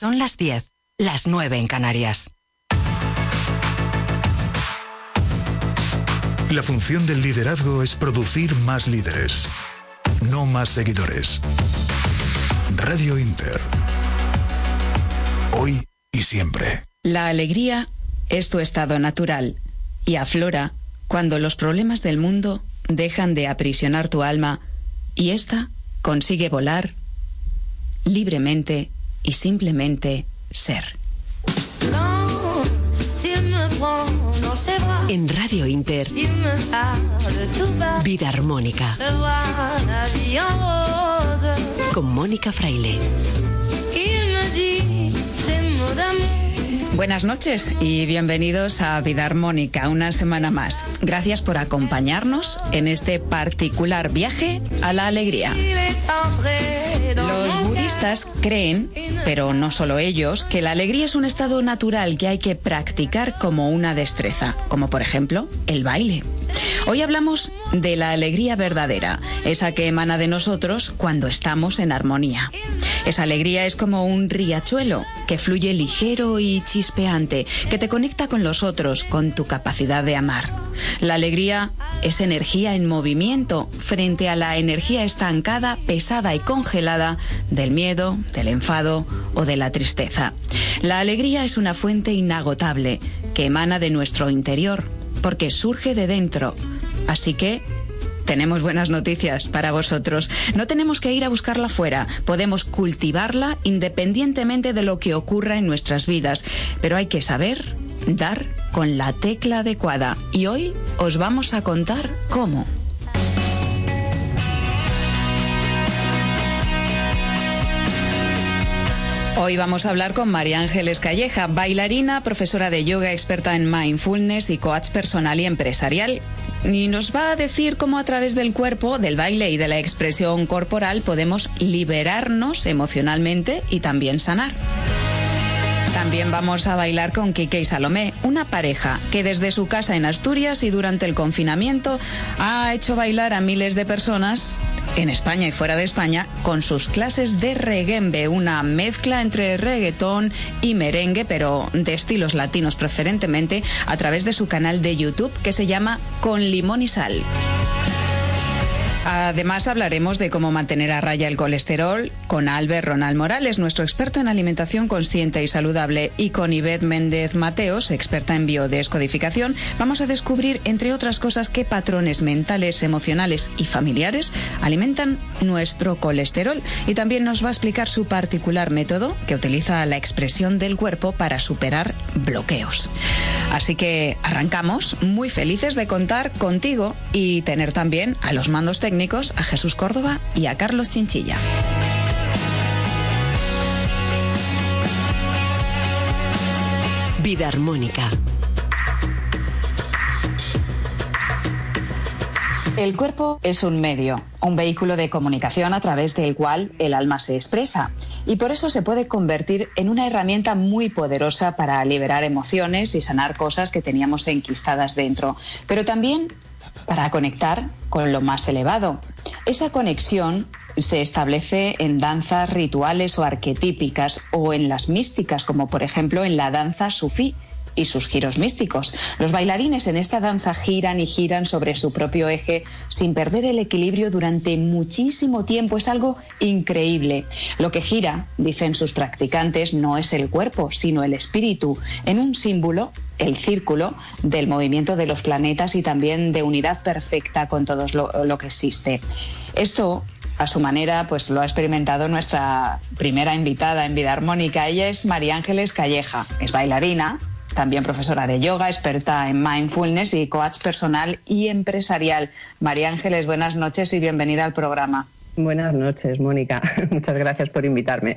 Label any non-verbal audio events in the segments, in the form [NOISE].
Son las 10, las 9 en Canarias. La función del liderazgo es producir más líderes, no más seguidores. Radio Inter. Hoy y siempre. La alegría es tu estado natural y aflora cuando los problemas del mundo dejan de aprisionar tu alma y ésta consigue volar libremente y simplemente ser. En Radio Inter, Vida Armónica. Con Mónica Fraile. Buenas noches y bienvenidos a Vida Armónica, una semana más. Gracias por acompañarnos en este particular viaje a la alegría. Los budistas creen, pero no solo ellos, que la alegría es un estado natural que hay que practicar como una destreza, como por ejemplo el baile. Hoy hablamos de la alegría verdadera, esa que emana de nosotros cuando estamos en armonía. Esa alegría es como un riachuelo que fluye ligero y chispeante, que te conecta con los otros, con tu capacidad de amar. La alegría es energía en movimiento frente a la energía estancada, pesada y congelada del miedo, del enfado o de la tristeza. La alegría es una fuente inagotable que emana de nuestro interior, porque surge de dentro. Así que tenemos buenas noticias para vosotros. No tenemos que ir a buscarla fuera, podemos cultivarla independientemente de lo que ocurra en nuestras vidas, pero hay que saber dar con la tecla adecuada y hoy os vamos a contar cómo. Hoy vamos a hablar con María Ángeles Calleja, bailarina, profesora de yoga, experta en mindfulness y coach personal y empresarial. Y nos va a decir cómo a través del cuerpo, del baile y de la expresión corporal podemos liberarnos emocionalmente y también sanar. También vamos a bailar con Kike y Salomé, una pareja que desde su casa en Asturias y durante el confinamiento ha hecho bailar a miles de personas en España y fuera de España con sus clases de reguembe, una mezcla entre reggaetón y merengue, pero de estilos latinos preferentemente, a través de su canal de YouTube que se llama Con Limón y Sal. Además hablaremos de cómo mantener a raya el colesterol con Albert Ronald Morales, nuestro experto en alimentación consciente y saludable, y con Ivette Méndez Mateos, experta en biodescodificación, vamos a descubrir, entre otras cosas, qué patrones mentales, emocionales y familiares alimentan nuestro colesterol. Y también nos va a explicar su particular método que utiliza la expresión del cuerpo para superar bloqueos. Así que arrancamos muy felices de contar contigo y tener también a los mandos técnicos a Jesús Córdoba y a Carlos Chinchilla. Vida Armónica. El cuerpo es un medio, un vehículo de comunicación a través del cual el alma se expresa y por eso se puede convertir en una herramienta muy poderosa para liberar emociones y sanar cosas que teníamos enquistadas dentro, pero también para conectar con lo más elevado. Esa conexión se establece en danzas rituales o arquetípicas o en las místicas, como por ejemplo en la danza sufí y sus giros místicos. Los bailarines en esta danza giran y giran sobre su propio eje sin perder el equilibrio durante muchísimo tiempo. Es algo increíble. Lo que gira, dicen sus practicantes, no es el cuerpo, sino el espíritu, en un símbolo el círculo del movimiento de los planetas y también de unidad perfecta con todo lo, que existe. Esto a su manera, pues lo ha experimentado nuestra primera invitada en Vida Armónica. Ella es María Ángeles Calleja, es bailarina, también profesora de yoga, experta en mindfulness y coach personal y empresarial. María Ángeles, buenas noches y bienvenida al programa. Buenas noches, Mónica. [LAUGHS] Muchas gracias por invitarme.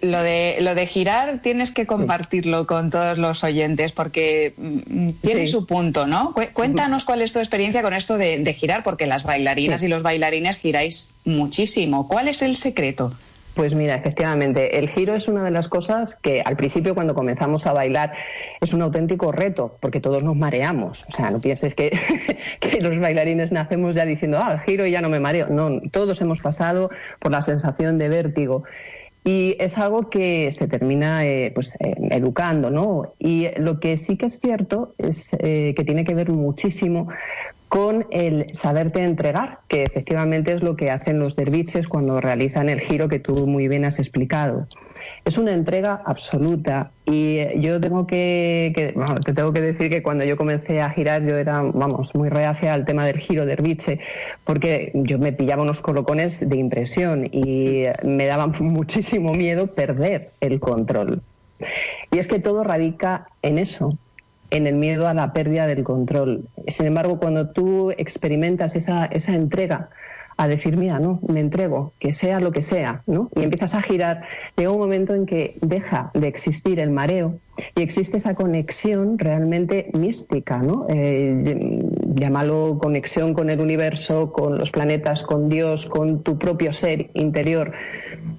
Lo de, lo de girar tienes que compartirlo con todos los oyentes porque mm, tiene su punto, ¿no? Cuéntanos cuál es tu experiencia con esto de, de girar, porque las bailarinas y los bailarines giráis muchísimo. ¿Cuál es el secreto? Pues mira, efectivamente, el giro es una de las cosas que al principio cuando comenzamos a bailar es un auténtico reto, porque todos nos mareamos. O sea, no pienses que, [LAUGHS] los bailarines nacemos ya diciendo, ah, giro y ya no me mareo. No, todos hemos pasado por la sensación de vértigo. Y es algo que se termina eh, pues, eh, educando, ¿no? Y lo que sí que es cierto es eh, que tiene que ver muchísimo con el saberte entregar, que efectivamente es lo que hacen los derviches cuando realizan el giro que tú muy bien has explicado. Es una entrega absoluta y yo tengo que, te tengo que decir que cuando yo comencé a girar yo era, vamos, muy reacia al tema del giro derviche porque yo me pillaba unos colocones de impresión y me daba [LAUGHS] muchísimo miedo perder el control. Y es que todo radica en eso, en el miedo a la pérdida del control. Sin embargo, cuando tú experimentas esa, esa entrega a decir, mira, no, me entrego, que sea lo que sea, ¿no? Y empiezas a girar, llega un momento en que deja de existir el mareo y existe esa conexión realmente mística, ¿no? Eh, llámalo conexión con el universo, con los planetas, con Dios, con tu propio ser interior.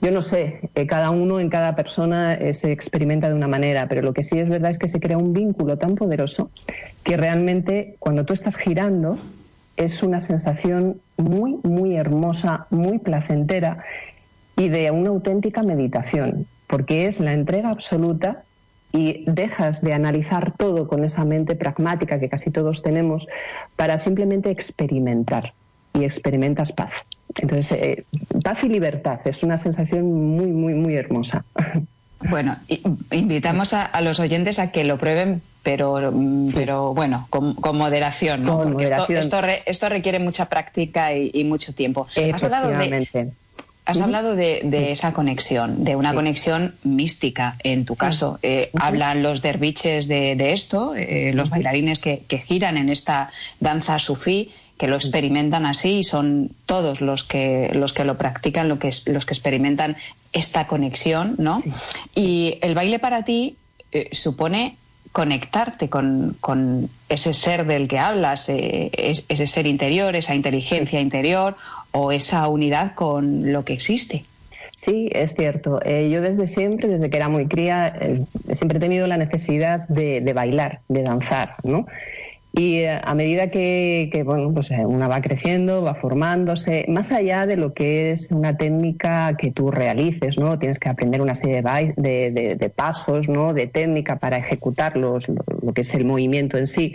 Yo no sé, eh, cada uno en cada persona eh, se experimenta de una manera, pero lo que sí es verdad es que se crea un vínculo tan poderoso que realmente cuando tú estás girando es una sensación muy, muy hermosa, muy placentera y de una auténtica meditación, porque es la entrega absoluta y dejas de analizar todo con esa mente pragmática que casi todos tenemos para simplemente experimentar y experimentas paz. Entonces, eh, paz y libertad es una sensación muy, muy, muy hermosa. Bueno, invitamos a, los oyentes a que lo prueben, pero, mm, pero bueno, con, moderación, ¿no? Porque Esto, esto, requiere mucha práctica y, mucho tiempo. Has hablado de, Has hablado de, esa conexión, de una conexión mística en tu caso. Eh, hablan los derviches de, esto, eh, los bailarines que, que, giran en esta danza sufí que lo experimentan así y son todos los que, los que lo practican, lo que, los que experimentan esta conexión, ¿no? Y el baile para ti eh, supone conectarte con, ese ser del que hablas, eh, ese ser interior, esa inteligencia interior o esa unidad con lo que existe. Sí, es cierto. Eh, yo desde siempre, desde que era muy cría, siempre he tenido la necesidad de, de bailar, de danzar, ¿no? Y eh, a medida que, bueno, pues eh, una va creciendo, va formándose, más allá de lo que es una técnica que tú realices, ¿no? Tienes que aprender una serie de, de, pasos, ¿no? De técnica para ejecutarlos, lo, lo, que es el movimiento en sí.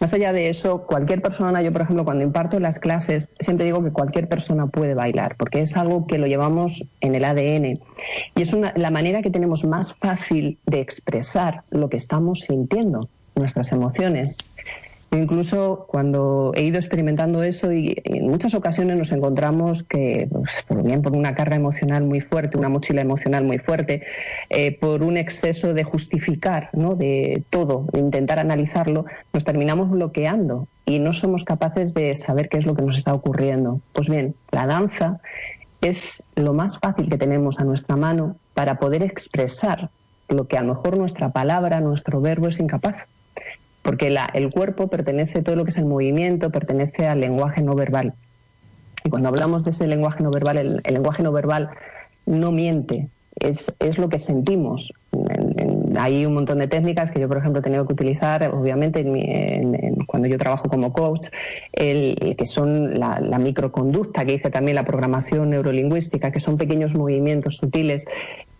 Más allá de eso, cualquier persona, yo por ejemplo, cuando imparto las clases, siempre digo que cualquier persona puede bailar, porque es algo que lo llevamos en el ADN. Y es una, la manera que tenemos más fácil de expresar lo que estamos sintiendo, nuestras emociones. Incluso cuando he ido experimentando eso y en muchas ocasiones nos encontramos que, pues, por bien por una carga emocional muy fuerte, una mochila emocional muy fuerte, eh, por un exceso de justificar ¿no? de todo, de intentar analizarlo, nos terminamos bloqueando y no somos capaces de saber qué es lo que nos está ocurriendo. Pues bien, la danza es lo más fácil que tenemos a nuestra mano para poder expresar lo que a lo mejor nuestra palabra, nuestro verbo es incapaz porque el cuerpo pertenece, todo lo que es el movimiento, pertenece al lenguaje no verbal. Y cuando hablamos de ese lenguaje no verbal, el, lenguaje no verbal no miente, es, lo que sentimos. hay un montón de técnicas que yo, por ejemplo, he tenido que utilizar, obviamente, cuando yo trabajo como coach, el, que son la, la, microconducta, que dice también la programación neurolingüística, que son pequeños movimientos sutiles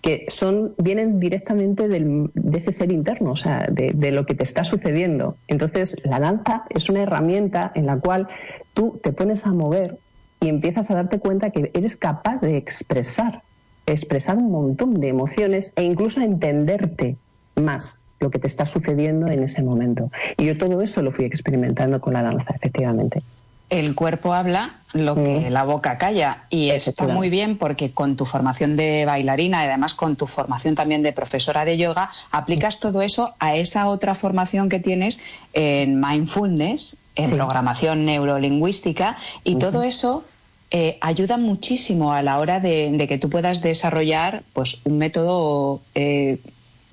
que son, vienen directamente de ese ser interno, o sea, de, lo que te está sucediendo. Entonces, la danza es una herramienta en la cual tú te pones a mover y empiezas a darte cuenta que eres capaz de expresar, expresar un montón de emociones e incluso entenderte más lo que te está sucediendo en ese momento. Y yo todo eso lo fui experimentando con la danza, efectivamente el cuerpo habla lo que mm. la boca calla. Y está muy bien porque con tu formación de bailarina y además con tu formación también de profesora de yoga aplicas todo eso a esa otra formación que tienes en mindfulness, en programación neurolingüística. Y todo eso eh, ayuda muchísimo a la hora de, que tú puedas desarrollar pues un método eh,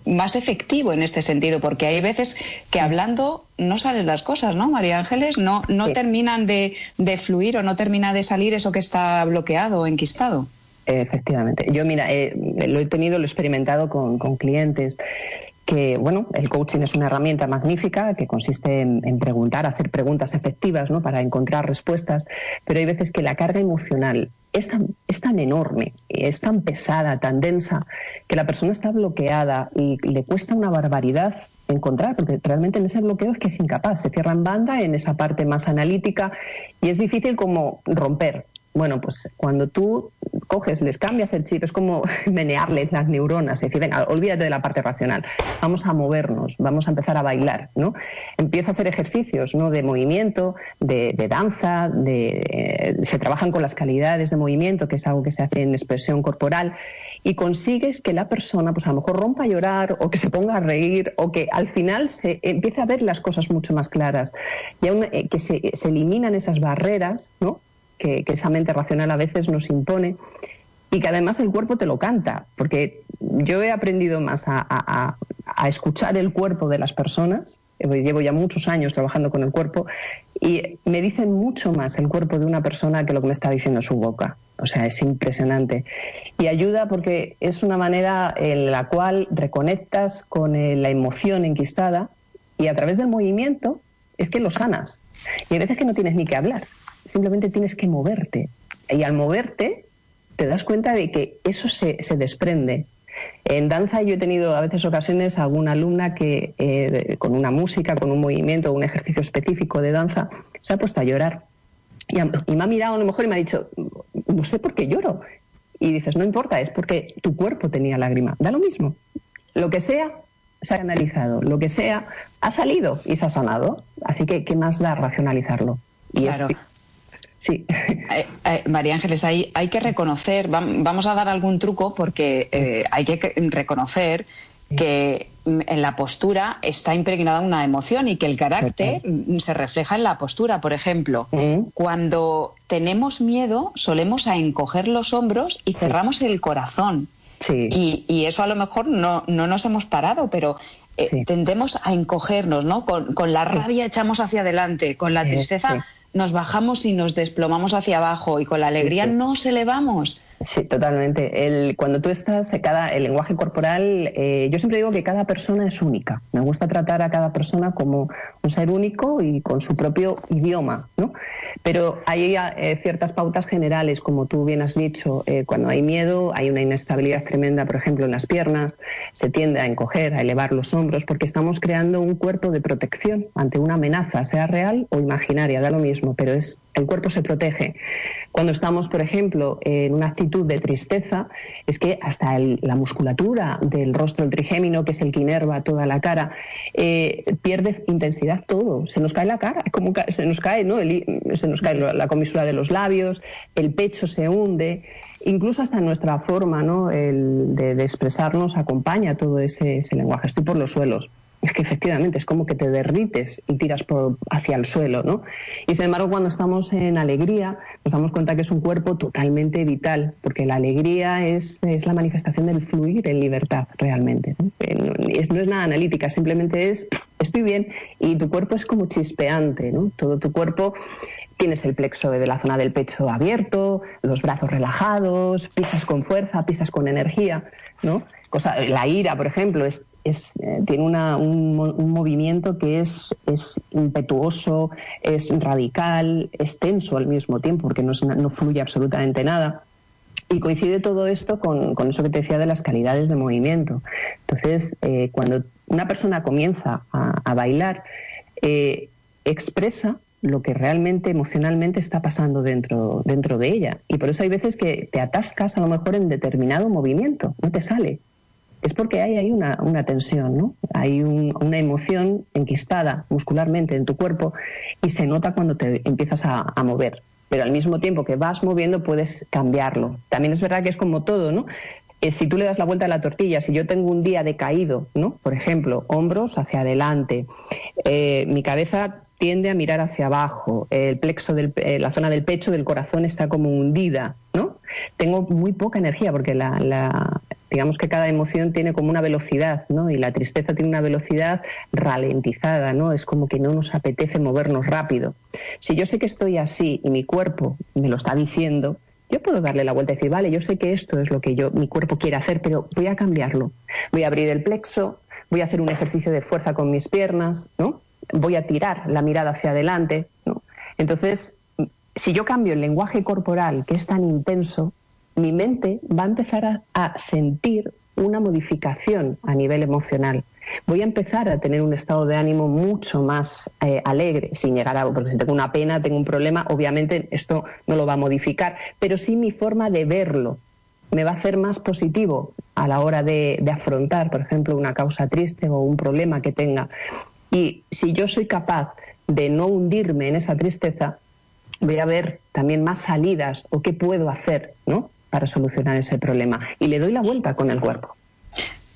más efectivo en este sentido, porque hay veces que hablando no salen las cosas, ¿no, María Ángeles? No, no terminan de, fluir o no termina de salir eso que está bloqueado o enquistado. Efectivamente. Yo, mira, lo he tenido, lo he experimentado con, con clientes que, bueno, el coaching es una herramienta magnífica que consiste en, preguntar, hacer preguntas efectivas, ¿no? Para encontrar respuestas, pero hay veces que la carga emocional es tan, es tan enorme, es tan pesada, tan densa, que la persona está bloqueada y le cuesta una barbaridad encontrar, porque realmente en ese bloqueo es que es incapaz, se cierra en banda en esa parte más analítica y es difícil como romper. Bueno, pues cuando tú coges, les cambias el chip, es como [LAUGHS] menearles las neuronas, es decir, venga, olvídate de la parte racional, vamos a movernos, vamos a empezar a bailar, ¿no? Empieza a hacer ejercicios, ¿no? De movimiento, de, danza, de, eh, se trabajan con las calidades de movimiento, que es algo que se hace en expresión corporal, y consigues que la persona, pues a lo mejor rompa a llorar, o que se ponga a reír, o que al final se empiece a ver las cosas mucho más claras, y eh, que se, se eliminan esas barreras, ¿no? Que, esa mente racional a veces nos impone y que además el cuerpo te lo canta, porque yo he aprendido más a, escuchar el cuerpo de las personas, llevo ya muchos años trabajando con el cuerpo, y me dicen mucho más el cuerpo de una persona que lo que me está diciendo su boca. O sea, es impresionante. Y ayuda porque es una manera en la cual reconectas con la emoción enquistada y a través del movimiento es que lo sanas. Y hay veces que no tienes ni que hablar simplemente tienes que moverte. Y al moverte te das cuenta de que eso se, desprende. En danza yo he tenido a veces ocasiones alguna alumna que eh, con una música, con un movimiento, un ejercicio específico de danza, se ha puesto a llorar. Y, me ha mirado a lo mejor y me ha dicho, no sé por qué lloro. Y dices, no importa, es porque tu cuerpo tenía lágrima. Da lo mismo. Lo que sea, se ha analizado. Lo que sea, ha salido y se ha sanado. Así que, ¿qué más da racionalizarlo? Y. Sí. Eh, eh, María Ángeles, hay, hay que reconocer, vamos a dar algún truco porque eh, hay que reconocer que en la postura está impregnada una emoción y que el carácter se refleja en la postura. Por ejemplo, cuando tenemos miedo solemos a encoger los hombros y cerramos el corazón. Y, eso a lo mejor no, no nos hemos parado, pero tendemos a encogernos, ¿no? Con, con la rabia echamos hacia adelante, con la tristeza nos bajamos y nos desplomamos hacia abajo y con la alegría nos elevamos. Sí, totalmente. El, cuando tú estás, cada, el lenguaje corporal, eh, yo siempre digo que cada persona es única. Me gusta tratar a cada persona como un ser único y con su propio idioma, ¿no? Pero hay eh, ciertas pautas generales, como tú bien has dicho, eh, cuando hay miedo, hay una inestabilidad tremenda, por ejemplo, en las piernas, se tiende a encoger, a elevar los hombros, porque estamos creando un cuerpo de protección ante una amenaza, sea real o imaginaria, da lo mismo, pero es el cuerpo se protege. Cuando estamos, por ejemplo, en una actitud de tristeza, es que hasta la musculatura del rostro, el trigémino, que es el que inerva toda la cara, eh, pierde intensidad todo. Se nos cae la cara, como se nos cae, ¿no? se nos cae la comisura de los labios, el pecho se hunde incluso hasta nuestra forma ¿no? el de, expresarnos acompaña todo ese, ese, lenguaje. Estoy por los suelos es que efectivamente es como que te derrites y tiras hacia el suelo, ¿no? Y sin embargo, cuando estamos en alegría, nos damos cuenta que es un cuerpo totalmente vital, porque la alegría es, es la manifestación del fluir en libertad, realmente. ¿no? Es, no es nada analítica, simplemente es, estoy bien, y tu cuerpo es como chispeante, ¿no? Todo tu cuerpo tienes el plexo de la zona del pecho abierto, los brazos relajados, pisas con fuerza, pisas con energía, ¿no? Cosa, la ira, por ejemplo, es eh, tiene un, movimiento que es, impetuoso, es radical, es tenso al mismo tiempo, porque no, fluye absolutamente nada. Y coincide todo esto con, eso que te decía de las calidades de movimiento. Entonces, eh, cuando una persona comienza a, bailar, eh, expresa lo que realmente emocionalmente está pasando dentro de ella. Y por eso hay veces que te atascas a lo mejor en determinado movimiento, no te sale es porque hay ahí una, tensión, ¿no? Hay una emoción enquistada muscularmente en tu cuerpo y se nota cuando te empiezas a, mover. Pero al mismo tiempo que vas moviendo puedes cambiarlo. También es verdad que es como todo, ¿no? Eh, si tú le das la vuelta a la tortilla, si yo tengo un día decaído, ¿no? Por ejemplo, hombros hacia adelante, eh, mi cabeza tiende a mirar hacia abajo, el plexo de eh, la zona del pecho del corazón está como hundida, ¿no? Tengo muy poca energía porque la, digamos que cada emoción tiene como una velocidad, ¿no? Y la tristeza tiene una velocidad ralentizada, ¿no? Es como que no nos apetece movernos rápido. Si yo sé que estoy así y mi cuerpo me lo está diciendo, yo puedo darle la vuelta y decir, vale, yo sé que esto es lo que yo, mi cuerpo quiere hacer, pero voy a cambiarlo. Voy a abrir el plexo, voy a hacer un ejercicio de fuerza con mis piernas, ¿no? Voy a tirar la mirada hacia adelante. Entonces, si yo cambio el lenguaje corporal, que es tan intenso, mi mente va a empezar a sentir una modificación a nivel emocional voy a empezar a tener un estado de ánimo mucho más eh, alegre, sin llegar a, porque si tengo una pena, tengo un problema, obviamente esto no lo va a modificar, pero sí mi forma de verlo me va a hacer más positivo a la hora de, afrontar, por ejemplo, una causa triste o un problema que tenga. Y si yo soy capaz de no hundirme en esa tristeza, voy a ver también más salidas o qué puedo hacer ¿no? Para solucionar ese problema. Y le doy la vuelta con el cuerpo.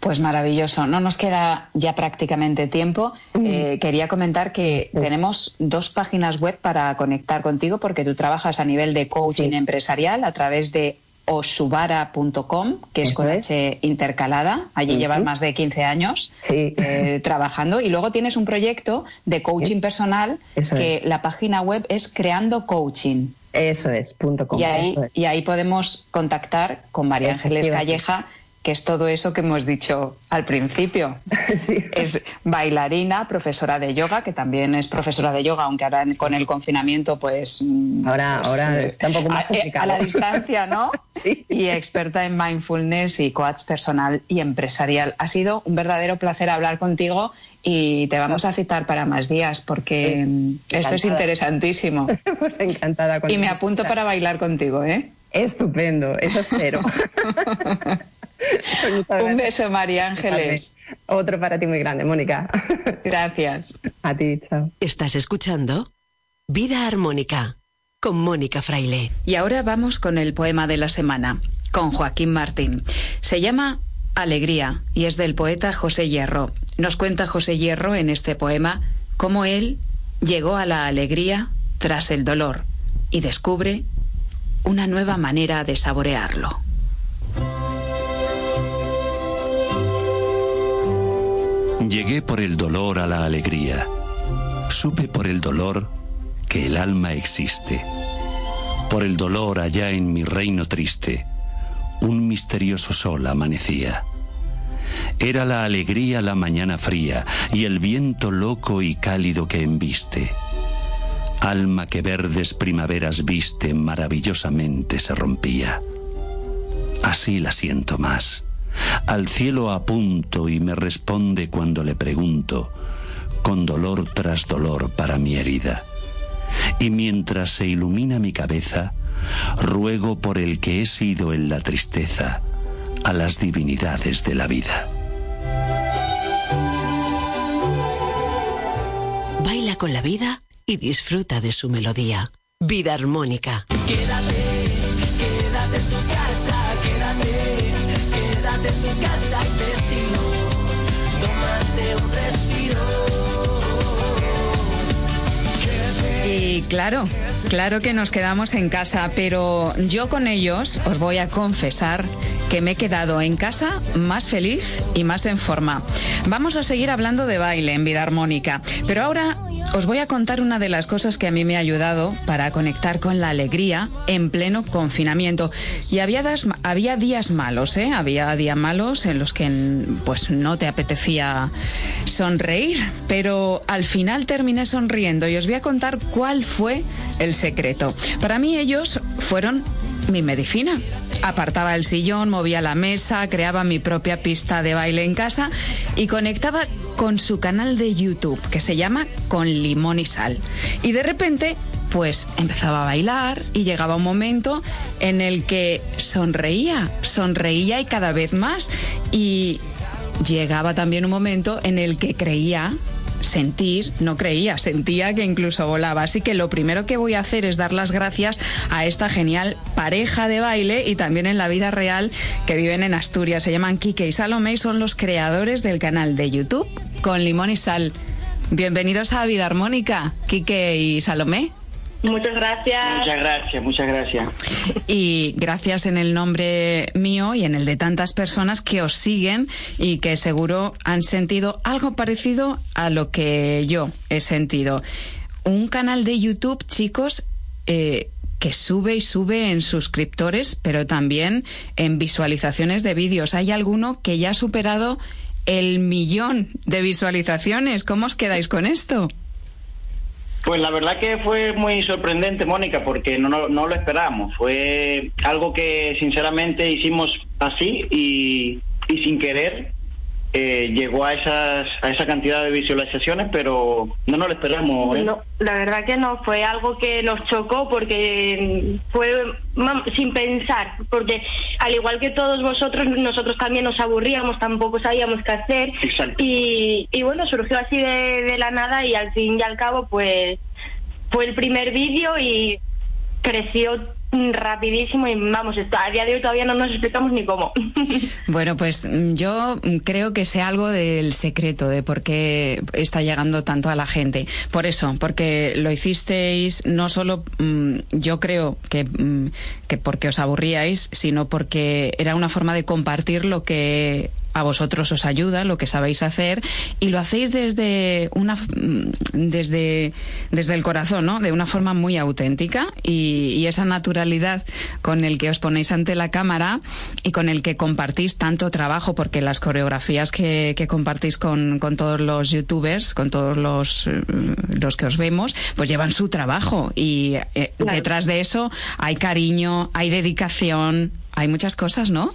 Pues maravilloso. No nos queda ya prácticamente tiempo. Eh, quería comentar que tenemos dos páginas web para conectar contigo porque tú trabajas a nivel de coaching empresarial a través de osubara.com, que es con H intercalada. Allí llevas más de 15 años eh, [LAUGHS] trabajando. Y luego tienes un proyecto de coaching personal que la página web es Creando Coaching. Eso es, punto com. Y ahí, y ahí podemos contactar con María Ángeles Calleja que es todo eso que hemos dicho al principio. [LAUGHS] Es bailarina, profesora de yoga, que también es profesora de yoga, aunque ahora con el confinamiento, pues. Mm, ahora, pues, ahora eh, está un poco más complicado. A, la distancia, ¿no? [LAUGHS] sí. Y experta en mindfulness y coach personal y empresarial. Ha sido un verdadero placer hablar contigo y te vamos a citar para más días porque esto es interesantísimo. [LAUGHS] pues encantada. y me apunto para bailar contigo, ¿eh? Estupendo, eso espero. [LAUGHS] Un beso, María Ángeles. Otro para ti muy grande, Mónica. Gracias. A ti, chao. Estás escuchando Vida Armónica con Mónica Fraile. Y ahora vamos con el poema de la semana, con Joaquín Martín. Se llama Alegría y es del poeta José Hierro. Nos cuenta José Hierro en este poema cómo él llegó a la alegría tras el dolor y descubre una nueva manera de saborearlo. Llegué por el dolor a la alegría. Supe por el dolor que el alma existe. Por el dolor allá en mi reino triste, un misterioso sol amanecía. Era la alegría la mañana fría y el viento loco y cálido que embiste. Alma que verdes primaveras viste maravillosamente se rompía. Así la siento más al cielo apunto y me responde cuando le pregunto, con dolor tras dolor para mi herida. Y mientras se ilumina mi cabeza, ruego por el que he sido en la tristeza a las divinidades de la vida. Baila con la vida y disfruta de su melodía. Vida armónica. Quédate, quédate en tu casa, quédate quédate en tu casa y decilo, tómate un respiro. Y claro, claro que nos quedamos en casa, pero yo con ellos os voy a confesar que me he quedado en casa más feliz y más en forma. Vamos a seguir hablando de baile en vida armónica, pero ahora os voy a contar una de las cosas que a mí me ha ayudado para conectar con la alegría en pleno confinamiento. Y había, días malos, ¿eh? Había días malos en los que pues no te apetecía sonreír, pero al final terminé sonriendo y os voy a contar cuál fue el secreto. Para mí ellos fueron mi medicina. Apartaba el sillón, movía la mesa, creaba mi propia pista de baile en casa y conectaba con su canal de YouTube que se llama Con Limón y Sal. Y de repente pues empezaba a bailar y llegaba un momento en el que sonreía, sonreía y cada vez más. Y llegaba también un momento en el que creía sentir, no creía, sentía que incluso volaba. Así que lo primero que voy a hacer es dar las gracias a esta genial pareja de baile y también en la vida real que viven en Asturias. Se llaman Kike y Salomé y son los creadores del canal de YouTube con limón y sal. Bienvenidos a Vida Armónica, Kike y Salomé. Muchas gracias. Muchas gracias, muchas gracias. Y gracias en el nombre mío y en el de tantas personas que os siguen y que seguro han sentido algo parecido a lo que yo he sentido. Un canal de YouTube, chicos, eh, que sube y sube en suscriptores, pero también en visualizaciones de vídeos. Hay alguno que ya ha superado el millón de visualizaciones. ¿Cómo os quedáis con esto? Pues la verdad que fue muy sorprendente, Mónica, porque no, no, no lo esperábamos. Fue algo que sinceramente hicimos así y, y sin querer eh, llegó a esas a esa cantidad de visualizaciones, pero no nos lo esperamos. ¿eh? No, la verdad que no, fue algo que nos chocó porque fue mam- sin pensar, porque al igual que todos vosotros, nosotros también nos aburríamos, tampoco sabíamos qué hacer. Exacto. Y, y bueno, surgió así de, de la nada y al fin y al cabo, pues fue el primer vídeo y creció mm, rapidísimo y vamos, esto- a día de hoy todavía no nos explicamos ni cómo. [LAUGHS] Bueno, pues mm, yo creo que sé algo del secreto de por qué está llegando tanto a la gente. Por eso, porque lo hicisteis no solo, mm, yo creo que, mm, que porque os aburríais, sino porque era una forma de compartir lo que a vosotros os ayuda, lo que sabéis hacer, y lo hacéis desde una mm, desde, desde el corazón, ¿no? De una forma muy auténtica y, y esa naturalidad con el que os ponéis ante la cámara y con el que compartís tanto trabajo, porque las coreografías que, que compartís con, con todos los youtubers, con todos los, eh, los que os vemos, pues llevan su trabajo y eh, detrás de eso hay cariño, hay dedicación, hay muchas cosas, ¿no?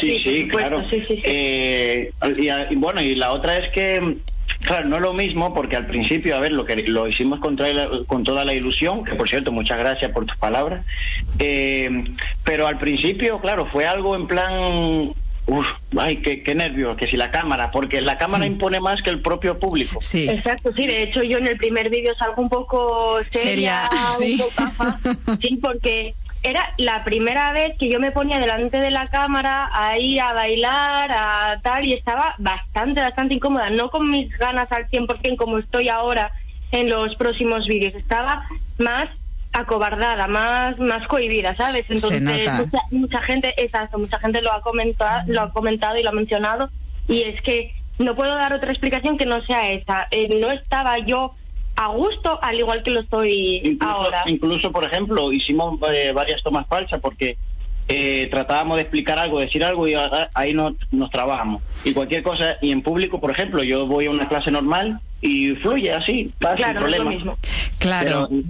Sí, Sí, claro. sí, sí, sí. Eh, y, a- y bueno, y la otra es que, claro, no es lo mismo porque al principio, a ver, lo que lo hicimos con, toda la- con toda la ilusión, que por cierto, muchas gracias por tus palabras, eh, pero al principio, claro, fue algo en plan... Uf, ay, qué, qué nervios, que si la cámara, porque la cámara impone más que el propio público. Sí. Exacto, sí, de hecho yo en el primer vídeo salgo un poco seria, Seria, sí. un poco, ajá, [LAUGHS] sí, porque era la primera vez que yo me ponía delante de la cámara ahí a bailar, a tal, y estaba bastante, bastante incómoda, no con mis ganas al 100% como estoy ahora en los próximos vídeos, estaba más acobardada, más más cohibida, ¿sabes? Entonces mucha, mucha gente, exacto, mucha gente lo ha comentado, lo ha comentado y lo ha mencionado y es que no puedo dar otra explicación que no sea esa. Eh, no estaba yo a gusto al igual que lo estoy Incluso, ahora. incluso, por ejemplo, hicimos eh, varias tomas falsas porque eh, tratábamos de explicar algo, decir algo y a- ahí no, nos trabajamos. Y cualquier cosa, y en público, por ejemplo, yo voy a una clase normal y fluye así, sin Claro, no es lo problema. mismo. Claro. Pero,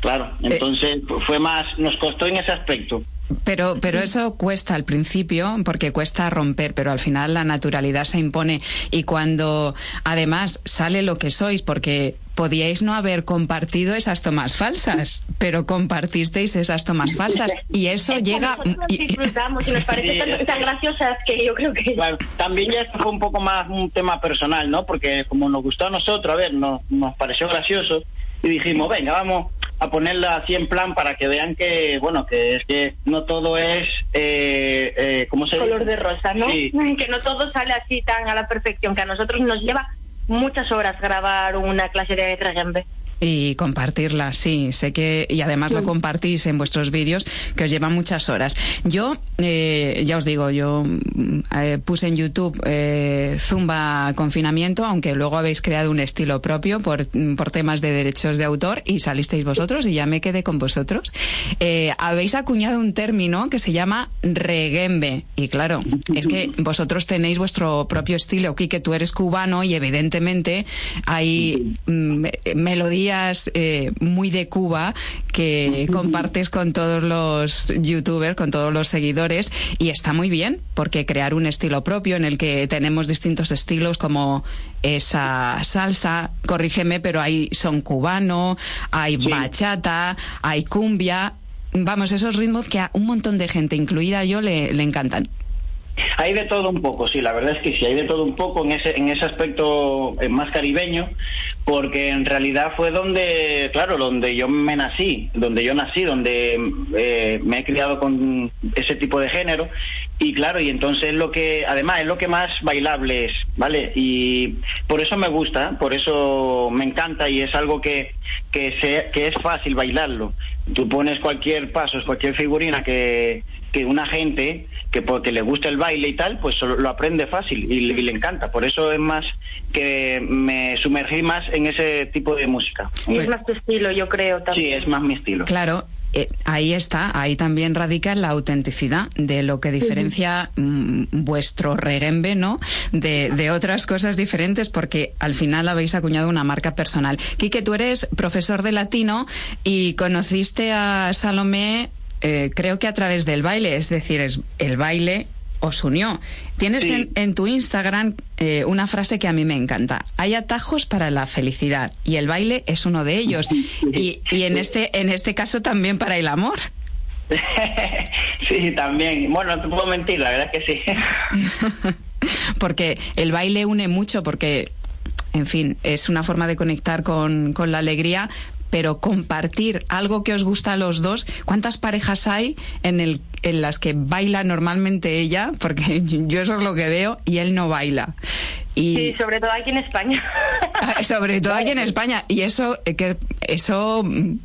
claro, entonces fue más, nos costó en ese aspecto. Pero, pero eso cuesta al principio, porque cuesta romper, pero al final la naturalidad se impone. Y cuando además sale lo que sois, porque podíais no haber compartido esas tomas falsas, [LAUGHS] pero compartisteis esas tomas falsas. Y eso Es llega. y- disfrutamos y nos parece Sí, tan, tan que- graciosas que yo creo que Claro, también ya esto fue un poco más un tema personal, ¿no? Porque como nos gustó a nosotros, a ver, nos, nos pareció gracioso y dijimos, venga, vamos a ponerla así en plan para que vean que, bueno, que es que no todo es, eh, eh, ¿cómo se color dice? de rosa, ¿no? Sí. [LAUGHS] Que no todo sale así tan a la perfección, que a nosotros nos lleva muchas horas grabar una clase de regembe. Y compartirla, sí, sé que, y además lo compartís en vuestros vídeos, que os lleva muchas horas. Yo, eh, ya os digo, yo mm, eh, puse en YouTube eh, Zumba Confinamiento, aunque luego habéis creado un estilo propio por, mm, por temas de derechos de autor y salisteis vosotros y ya me quedé con vosotros. Eh, habéis acuñado un término que se llama regembe. Y claro, es que vosotros tenéis vuestro propio estilo. Quique, tú eres cubano y evidentemente hay mm, melodías eh, muy de Cuba que compartes con todos los youtubers, con todos los seguidores y está muy bien porque crear un estilo propio en el que tenemos distintos estilos como esa salsa, corrígeme, pero hay son cubano, hay Sí. bachata, hay cumbia, vamos, esos ritmos que a un montón de gente, incluida yo, le, le encantan. Hay de todo un poco, sí, la verdad es que sí, hay de todo un poco en ese, en ese aspecto eh, más caribeño, porque en realidad fue donde, claro, donde yo me nací, donde yo nací, donde eh, me he criado con ese tipo de género, y claro, y entonces lo que, además es lo que más bailable es, ¿vale? Y por eso me gusta, por eso me encanta y es algo que, que, que es fácil bailarlo. Tú pones cualquier paso, cualquier figurina que, que una gente que porque le gusta el baile y tal, pues solo- lo aprende fácil y, le- y le encanta. Por eso es más que me sumergí más en ese tipo de música. Y es más tu estilo, yo creo Sí, también. es más mi estilo. Claro, eh, ahí está, ahí también radica la autenticidad de lo que diferencia mm, vuestro regembe, ¿no? De, de, otras cosas diferentes, porque al final habéis acuñado una marca personal. Quique, tú eres profesor de latino y conociste a Salomé, eh, creo que a través del baile, es decir, es el baile os unió. Tienes en, tu Instagram eh, una frase que a mí me encanta. Hay atajos para la felicidad y el baile es uno de ellos. [LAUGHS] Y, y en, este, en este caso también para el amor. [LAUGHS] sí, también. Bueno, no te puedo mentir, la verdad es que sí. [LAUGHS] porque el baile une mucho, porque, en fin, es una forma de conectar con, con la alegría, pero compartir algo que os gusta a los dos. ¿Cuántas parejas hay en, el, en las que baila normalmente ella? Porque [LAUGHS] yo eso es lo que veo y él no baila. Sí, sobre todo aquí en España. [LAUGHS] Ah, sobre todo aquí en España. Y eso, eh, que eso mm,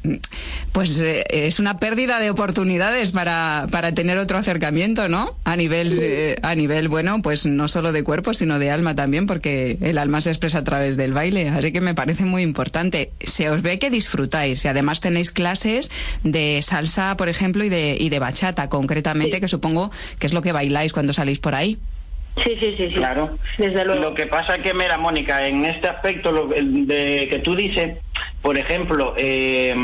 pues eh, es una pérdida de oportunidades para, para tener otro acercamiento, ¿no? A nivel, eh, a nivel, bueno, pues no solo de cuerpo, sino de alma también, porque el alma se expresa a través del baile. Así que me parece muy importante. Se os ve que disfrutáis y además tenéis clases de salsa, por ejemplo, y de, y de bachata, concretamente, que supongo que es lo que bailáis cuando salís por ahí. Sí, sí, sí, Claro. Desde luego. Lo que pasa es que, mira, Mónica, en este aspecto lo, de que tú dices, por ejemplo, eh,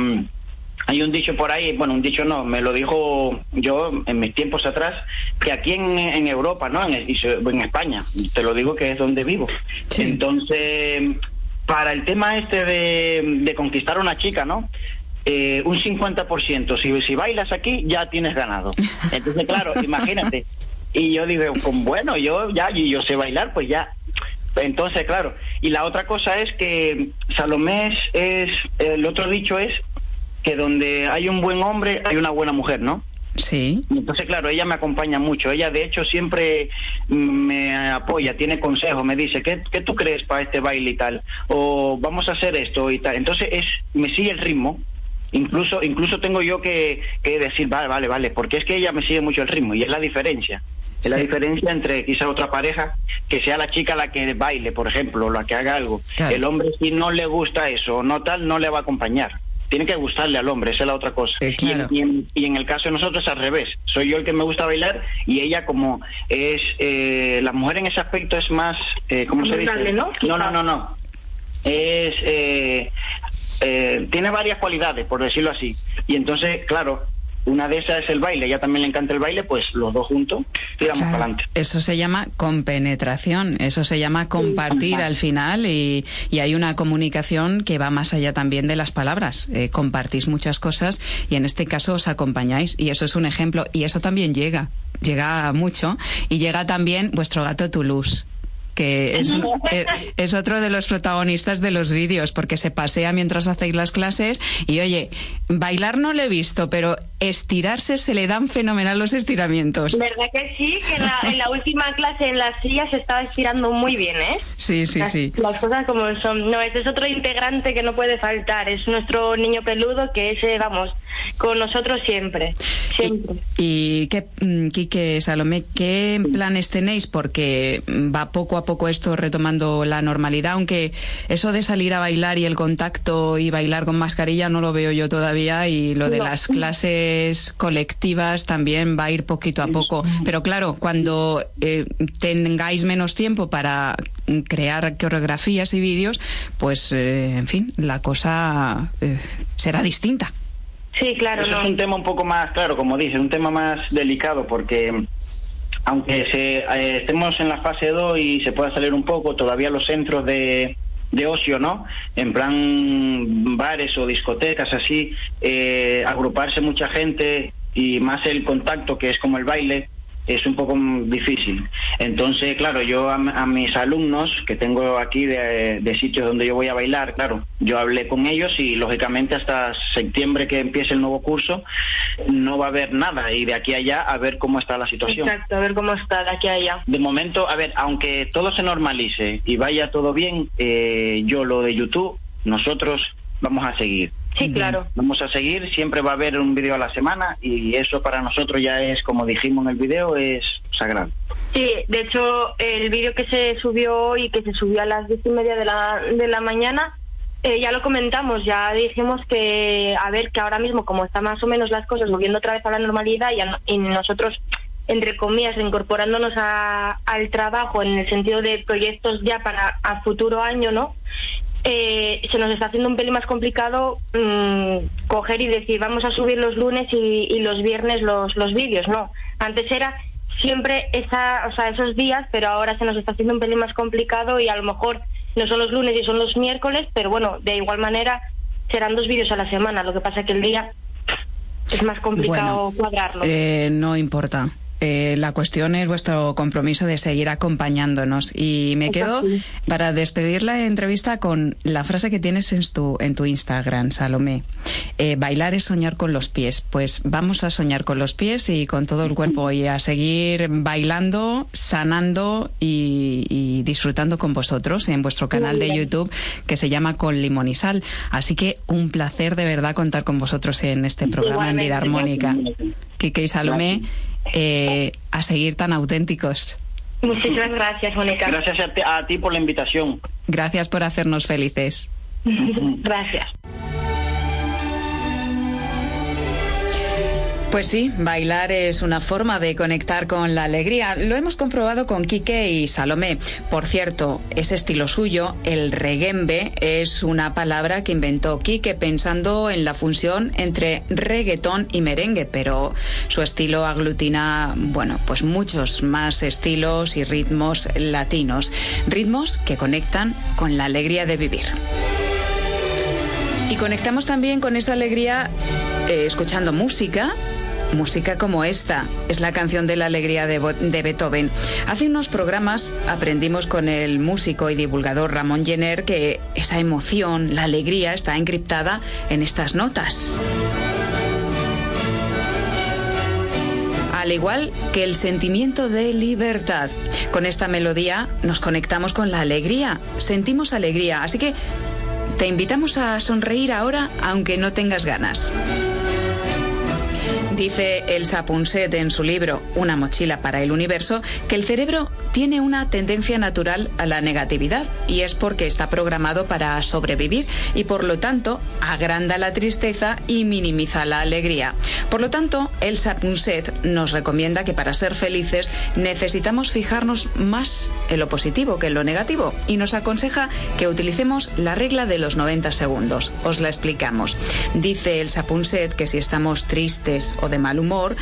hay un dicho por ahí, bueno, un dicho no, me lo dijo yo en mis tiempos atrás, que aquí en, Europa, ¿no? En, en, España, te lo digo que es donde vivo. Entonces, para el tema este de, conquistar a una chica, ¿no? Eh, un 50%, si, si bailas aquí, ya tienes ganado. [LAUGHS] Entonces, claro, imagínate, y yo digo, pues bueno, yo ya, y yo sé bailar, pues ya. Entonces, claro. Y la otra cosa es que Salomé es, el otro dicho es que donde hay un buen hombre hay una buena mujer, ¿no? Sí. Entonces, claro, ella me acompaña mucho. Ella, de hecho, siempre me apoya, tiene consejos, me dice, ¿qué, qué tú crees para este baile y tal? O vamos a hacer esto y tal. Entonces, es me sigue el ritmo. Incluso, incluso tengo yo que, que decir, vale, vale, vale, porque es que ella me sigue mucho el ritmo y es la diferencia. Es la diferencia entre quizá otra pareja que sea la chica la que baile, por ejemplo, o la que haga algo. El hombre si no le gusta eso o no tal, no le va a acompañar. Tiene que gustarle al hombre, esa es la otra cosa. Eh, y, en, el caso de nosotros al revés. Soy yo el que me gusta bailar y ella como es... Eh, la mujer en ese aspecto es más... Eh, ¿Cómo se dice? ¿no? no, no, no, no. Es... Eh, tiene varias cualidades, por decirlo así. Y entonces, claro, una de esas es el baile, ella también le encanta el baile, pues los dos juntos tiramos para adelante. Eso se llama compenetración, eso se llama compartir al final y, hay una comunicación que va más allá también de las palabras. Eh, compartís muchas cosas y en este caso os acompañáis y eso es un ejemplo y eso también llega, llega mucho y llega también vuestro gato Toulouse que eh, es, otro de los protagonistas de los vídeos, porque se pasea mientras hacéis las clases y oye, bailar no le he visto, pero estirarse se le dan fenomenal los estiramientos. ¿Verdad que sí? Que en la última clase en las sillas se estaba estirando muy bien, ¿eh? Sí, sí, sí. Las cosas como son. No, ese es otro integrante que no puede faltar. Es nuestro niño peludo que ese, vamos, con nosotros siempre. Siempre. ¿Y, y qué, mm, Quique, Salomé, qué planes tenéis? Porque va poco a poco esto retomando la normalidad, aunque eso de salir a bailar y el contacto y bailar con mascarilla no lo veo yo todavía y lo de las clases colectivas también va a ir poquito a poco. Pero claro, cuando eh, tengáis menos tiempo para crear coreografías y vídeos, pues, eh, en fin, la cosa eh, será distinta. Sí, claro. Eso es un tema un poco más, claro, como dices, un tema más delicado porque aunque se, estemos en la fase 2 y se pueda salir un poco, todavía los centros de, de ocio, ¿no? En plan bares o discotecas, así, eh, agruparse mucha gente y más el contacto que es como el baile, es un poco difícil. Entonces, claro, yo a, mis alumnos que tengo aquí de, sitios donde yo voy a bailar, claro, yo hablé con ellos y lógicamente hasta septiembre que empiece el nuevo curso no va a haber nada y de aquí a allá a ver cómo está la situación. Exacto, a ver cómo está de aquí a allá. De momento, a ver, aunque todo se normalice y vaya todo bien, eh, yo lo de YouTube, nosotros vamos a seguir. Sí, claro. Vamos a seguir, siempre va a haber un video a la semana y eso para nosotros ya es, como dijimos en el video, es sagrado. Sí, de hecho, el vídeo que se subió hoy, que se subió a las diez y media de la, de la mañana, eh, ya lo comentamos, ya dijimos que, a ver, que ahora mismo, como están más o menos las cosas volviendo otra vez a la normalidad y, a- y nosotros, entre comillas, incorporándonos a- al trabajo en el sentido de proyectos ya para a futuro año, ¿no? Eh, se nos está haciendo un pelín más complicado mm, coger y decir, vamos a subir los lunes y, y los viernes los, los vídeos, ¿no? Antes era siempre esa, o sea, esos días, pero ahora se nos está haciendo un pelín más complicado y a lo mejor no son los lunes y son los miércoles, pero bueno, de igual manera serán dos vídeos a la semana. Lo que pasa que el día es más complicado cuadrarlo. Eh, no importa. Eh, la cuestión es vuestro compromiso de seguir acompañándonos. Y me quedo para despedir la entrevista con la frase que tienes en tu, en tu Instagram, Salomé. Eh, bailar es soñar con los pies. Pues vamos a soñar con los pies y con todo el cuerpo y a seguir bailando, sanando y, y disfrutando con vosotros en vuestro canal de. YouTube que se llama Con Limón y Sal. Así que un placer de verdad contar con vosotros en este programa en Vida Armónica. Quique y Salomé, eh, a seguir tan auténticos. Muchísimas gracias, Mónica. Gracias a ti, a ti por la invitación. Gracias por hacernos felices. [LAUGHS] gracias. Pues sí, bailar es una forma de conectar con la alegría. Lo hemos comprobado con Quique y Salomé. Por cierto, ese estilo suyo, el reguembe, es una palabra que inventó Quique pensando en la función entre reggaetón y merengue, pero su estilo aglutina, bueno, pues muchos más estilos y ritmos latinos. Ritmos que conectan con la alegría de vivir. Y conectamos también con esa alegría eh, escuchando música. Música como esta es la canción de la alegría de, Beethoven. Hace unos programas aprendimos con el músico y divulgador Ramón Jenner que esa emoción, la alegría, está encriptada en estas notas. Al igual que el sentimiento de libertad. Con esta melodía nos conectamos con la alegría, sentimos alegría, así que te invitamos a sonreír ahora aunque no tengas ganas. Dice Elsa Punset en su libro Una mochila para el universo que el cerebro tiene una tendencia natural a la negatividad y es porque está programado para sobrevivir y por lo tanto agranda la tristeza y minimiza la alegría. Por lo tanto, Elsa Punset nos recomienda que para ser felices necesitamos fijarnos más en lo positivo que en lo negativo y nos aconseja que utilicemos la regla de los 90 segundos. Os la explicamos. Dice Elsa Punset que si estamos tristes o de mal humor,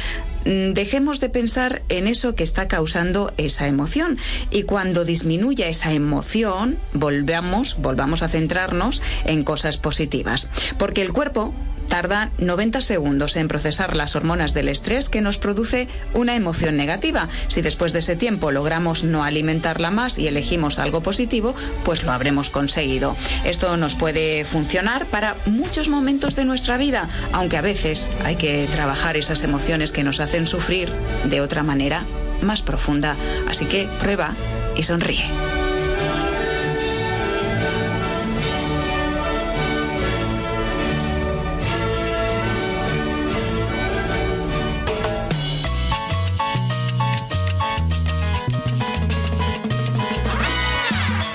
mm, dejemos de pensar en eso que está causando esa emoción. Y cuando disminuya esa emoción, volvamos, volvamos a centrarnos en cosas positivas, porque el cuerpo tarda 90 segundos en procesar las hormonas del estrés que nos produce una emoción negativa. Si después de ese tiempo logramos no alimentarla más y elegimos algo positivo, pues lo habremos conseguido. Esto nos puede funcionar para muchos momentos de nuestra vida, aunque a veces hay que trabajar esas emociones que nos hacen sufrir de otra manera más profunda. Así que prueba y sonríe.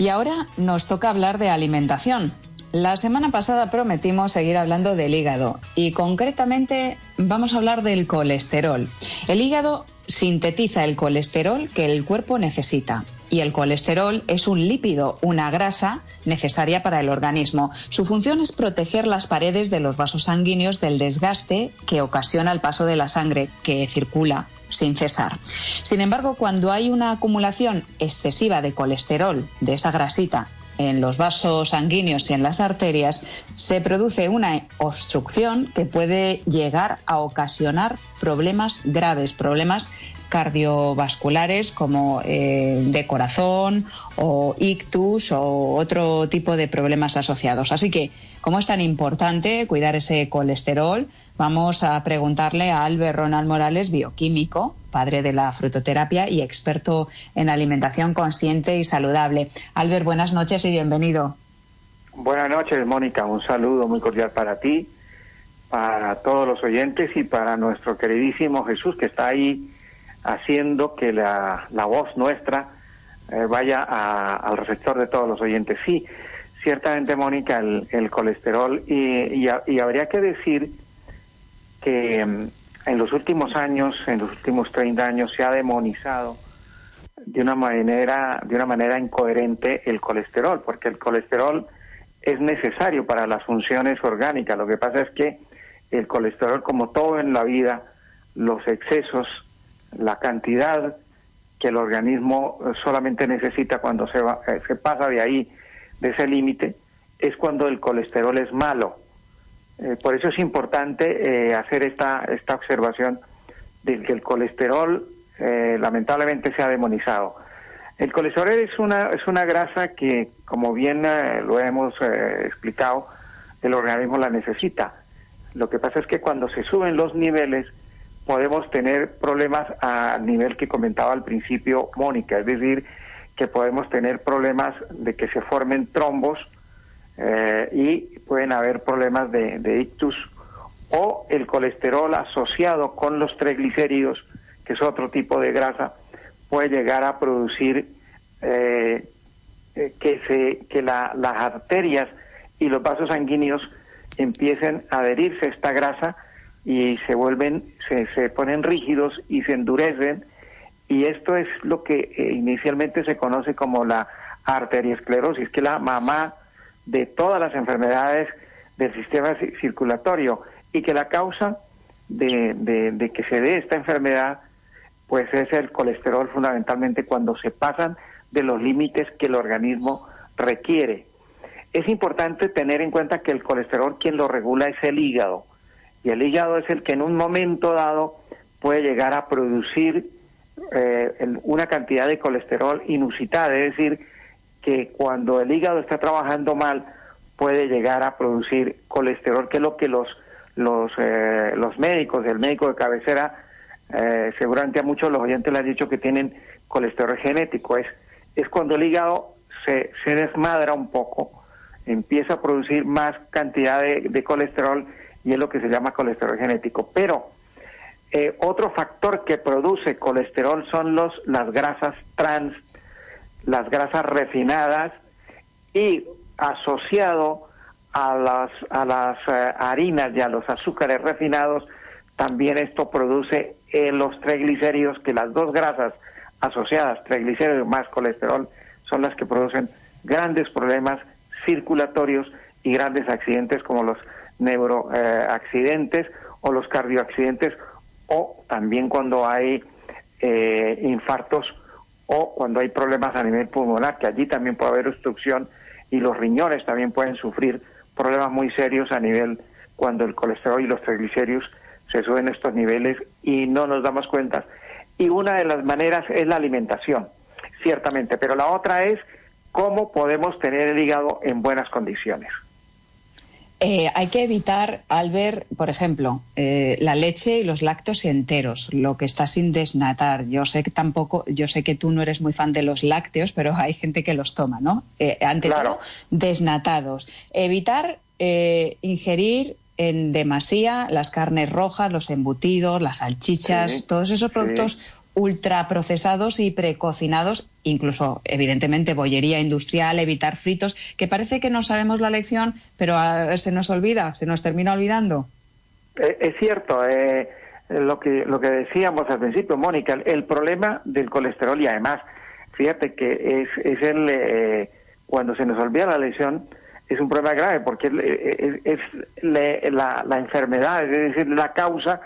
Y ahora nos toca hablar de alimentación. La semana pasada prometimos seguir hablando del hígado y concretamente vamos a hablar del colesterol. El hígado sintetiza el colesterol que el cuerpo necesita y el colesterol es un lípido, una grasa necesaria para el organismo. Su función es proteger las paredes de los vasos sanguíneos del desgaste que ocasiona el paso de la sangre que circula sin cesar. Sin embargo, cuando hay una acumulación excesiva de colesterol, de esa grasita, en los vasos sanguíneos y en las arterias, se produce una obstrucción que puede llegar a ocasionar problemas graves, problemas cardiovasculares como eh, de corazón o ictus o otro tipo de problemas asociados. Así que, como es tan importante cuidar ese colesterol, vamos a preguntarle a Albert Ronald Morales, bioquímico, padre de la frutoterapia y experto en alimentación consciente y saludable. Albert, buenas noches y bienvenido. Buenas noches, Mónica. Un saludo muy cordial para ti, para todos los oyentes y para nuestro queridísimo Jesús que está ahí haciendo que la, voz nuestra eh, vaya a- al receptor de todos los oyentes. Sí, ciertamente, Mónica, el, el colesterol y, y, habría que decir que mm, en los últimos años, en los últimos 30 años, se ha demonizado de una manera, de una manera incoherente el colesterol, porque el colesterol es necesario para las funciones orgánicas. Lo que pasa es que el colesterol, como todo en la vida, los excesos, la cantidad que el organismo solamente necesita cuando se, va, eh, se pasa de ahí, de ese límite, es cuando el colesterol es malo. Eh, por eso es importante eh, hacer esta, esta observación de que el colesterol lamentablemente se ha demonizado. El colesterol es una, es una grasa que, como bien lo hemos explicado, el organismo la necesita. Lo que pasa es que cuando se suben los niveles, podemos tener problemas al nivel que comentaba al principio Mónica, es decir, que podemos tener problemas de que se formen trombos eh, y pueden haber problemas de, ictus o el colesterol asociado con los triglicéridos, que es otro tipo de grasa, puede llegar a producir eh, eh, que, se, que las arterias y los vasos sanguíneos empiecen a adherirse a esta grasa y se vuelven, se, se ponen rígidos y se endurecen. Y esto es lo que eh, inicialmente se conoce como la arteriosclerosis, que la mamá de todas las enfermedades del sistema circulatorio y que la causa de, de, que se dé esta enfermedad pues es el colesterol fundamentalmente cuando se pasan de los límites que el organismo requiere. Es importante tener en cuenta que el colesterol quien lo regula es el hígado y el hígado es el que en un momento dado puede llegar a producir eh, una cantidad de colesterol inusitada, es decir, que cuando el hígado está trabajando mal puede llegar a producir colesterol, que es lo que los los eh, los médicos, el médico de cabecera, eh, seguramente a muchos los oyentes le han dicho que tienen colesterol genético, es es cuando el hígado se, se desmadra un poco, empieza a producir más cantidad de colesterol y es lo que se llama colesterol genético. Pero eh, otro factor que produce colesterol son los, las grasas trans, las grasas refinadas y asociado a las, a las eh, harinas y a los azúcares refinados, también esto produce los triglicéridos, que las dos grasas asociadas, triglicéridos más colesterol, son las que producen grandes problemas circulatorios y grandes accidentes como los neuroaccidentes o los cardioaccidentes o también cuando hay eh, infartos o cuando hay problemas a nivel pulmonar, que allí también puede haber obstrucción y los riñones también pueden sufrir problemas muy serios a nivel cuando el colesterol y los triglicéridos se suben estos niveles y no nos damos cuenta. Y una de las maneras es la alimentación, ciertamente, pero la otra es cómo podemos tener el hígado en buenas condiciones. Eh, hay que evitar, al ver, por ejemplo, eh, la leche y los lácteos enteros, lo que está sin desnatar. Yo sé que tampoco, yo sé que tú no eres muy fan de los lácteos, pero hay gente que los toma, ¿no? Eh, ante todo, desnatados. Evitar ingerir en demasía las carnes rojas, los embutidos, las salchichas, todos esos productos ultraprocesados y precocinados, incluso evidentemente bollería industrial, evitar fritos, que parece que no sabemos la lección, pero ah, se nos olvida, se nos termina olvidando. Eh, es cierto, eh, lo que lo que decíamos al principio, Mónica, el, problema del colesterol y además, fíjate que es, es el eh, cuando se nos olvida la lección es un problema grave porque es, la, la enfermedad, es decir, la causa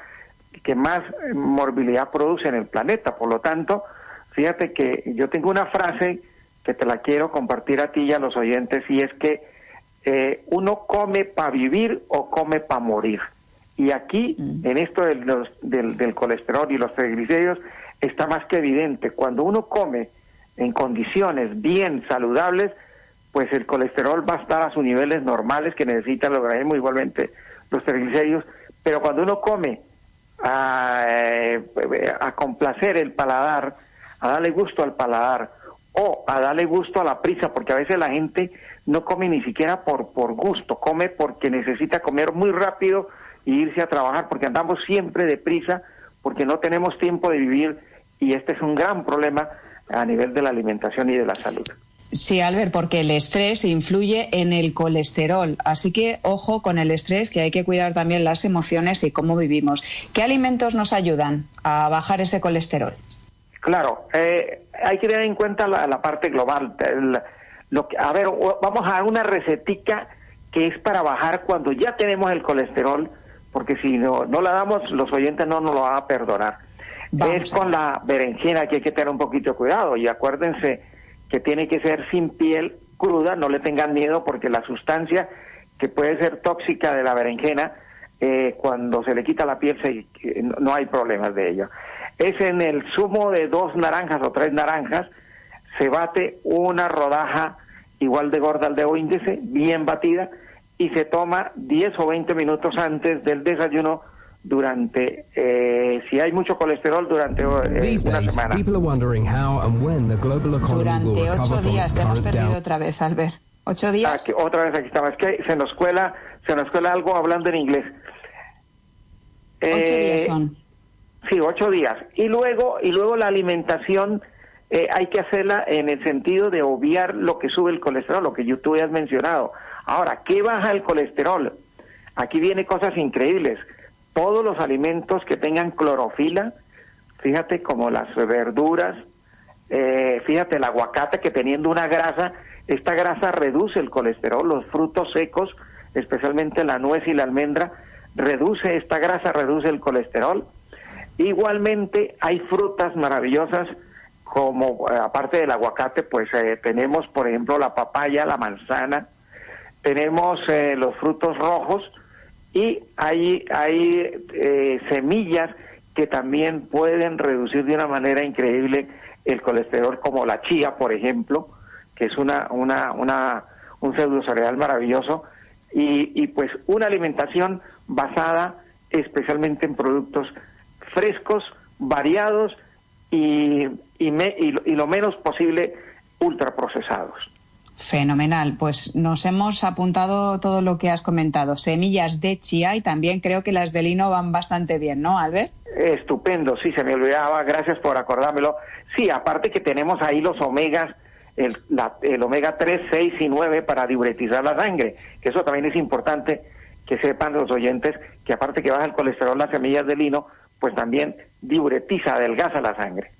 que más morbilidad produce en el planeta. Por lo tanto, fíjate que yo tengo una frase que te la quiero compartir a ti y a los oyentes y es que eh, uno come para vivir o come para morir. Y aquí, mm. en esto del, del, del, colesterol y los triglicéridos, está más que evidente. Cuando uno come en condiciones bien saludables, pues el colesterol va a estar a sus niveles normales que necesita el organismo, igualmente los triglicéridos. Pero cuando uno come a, a complacer el paladar, a darle gusto al paladar o a darle gusto a la prisa, porque a veces la gente no come ni siquiera por, por gusto, come porque necesita comer muy rápido e irse a trabajar, porque andamos siempre deprisa, porque no tenemos tiempo de vivir y este es un gran problema a nivel de la alimentación y de la salud. Sí, Albert, porque el estrés influye en el colesterol. Así que ojo con el estrés, que hay que cuidar también las emociones y cómo vivimos. ¿Qué alimentos nos ayudan a bajar ese colesterol? Claro, eh, hay que tener en cuenta la, parte global. lo que, a ver, vamos a dar una recetica que es para bajar cuando ya tenemos el colesterol, porque si no, no la damos, los oyentes no nos lo van a perdonar. es con la berenjena que hay que tener un poquito de cuidado. Y acuérdense que tiene que ser sin piel cruda, no le tengan miedo porque la sustancia que puede ser tóxica de la berenjena, eh, cuando se le quita la piel se, no hay problemas de ello. Es en el zumo de dos naranjas o tres naranjas, se bate una rodaja igual de gorda al dedo índice, bien batida, y se toma 10 o 20 minutos antes del desayuno durante, eh, si hay mucho colesterol, durante eh, una semana. Durante ocho días, te hemos perdido otra vez, Albert. ¿Ocho días? Ah, otra vez aquí estamos. Es que se nos cuela, se nos cuela algo hablando en inglés. ocho días eh, son. Sí, ocho días. Y luego, y luego la alimentación hay que hacerla en el sentido de obviar lo que sube el colesterol, lo que tú has mencionado. Ahora, ¿qué baja el colesterol? Aquí viene cosas increíbles todos los alimentos que tengan clorofila, fíjate como las verduras, eh, fíjate el aguacate que teniendo una grasa, esta grasa reduce el colesterol, los frutos secos, especialmente la nuez y la almendra, reduce esta grasa, reduce el colesterol. Igualmente hay frutas maravillosas como eh, aparte del aguacate, pues eh, tenemos por ejemplo la papaya, la manzana, tenemos los frutos rojos, y hay, hay eh, semillas que también pueden reducir de una manera increíble el colesterol, como la chía, por ejemplo, que es una, una, una, un pseudo cereal maravilloso, y, y pues una alimentación basada especialmente en productos frescos, variados y, y, y lo menos posible ultraprocesados. Fenomenal. Pues nos hemos apuntado todo lo que has comentado. Semillas de chía y también creo que las de lino van bastante bien, ¿no, Albert? Estupendo, sí, se me olvidaba. Gracias por acordármelo. Sí, aparte que tenemos ahí los omegas, el, el omega 3, 6 y 9 para diuretizar la sangre, que eso también es importante que sepan los oyentes que aparte que baja el colesterol las semillas de lino, pues también diuretiza, adelgaza la sangre.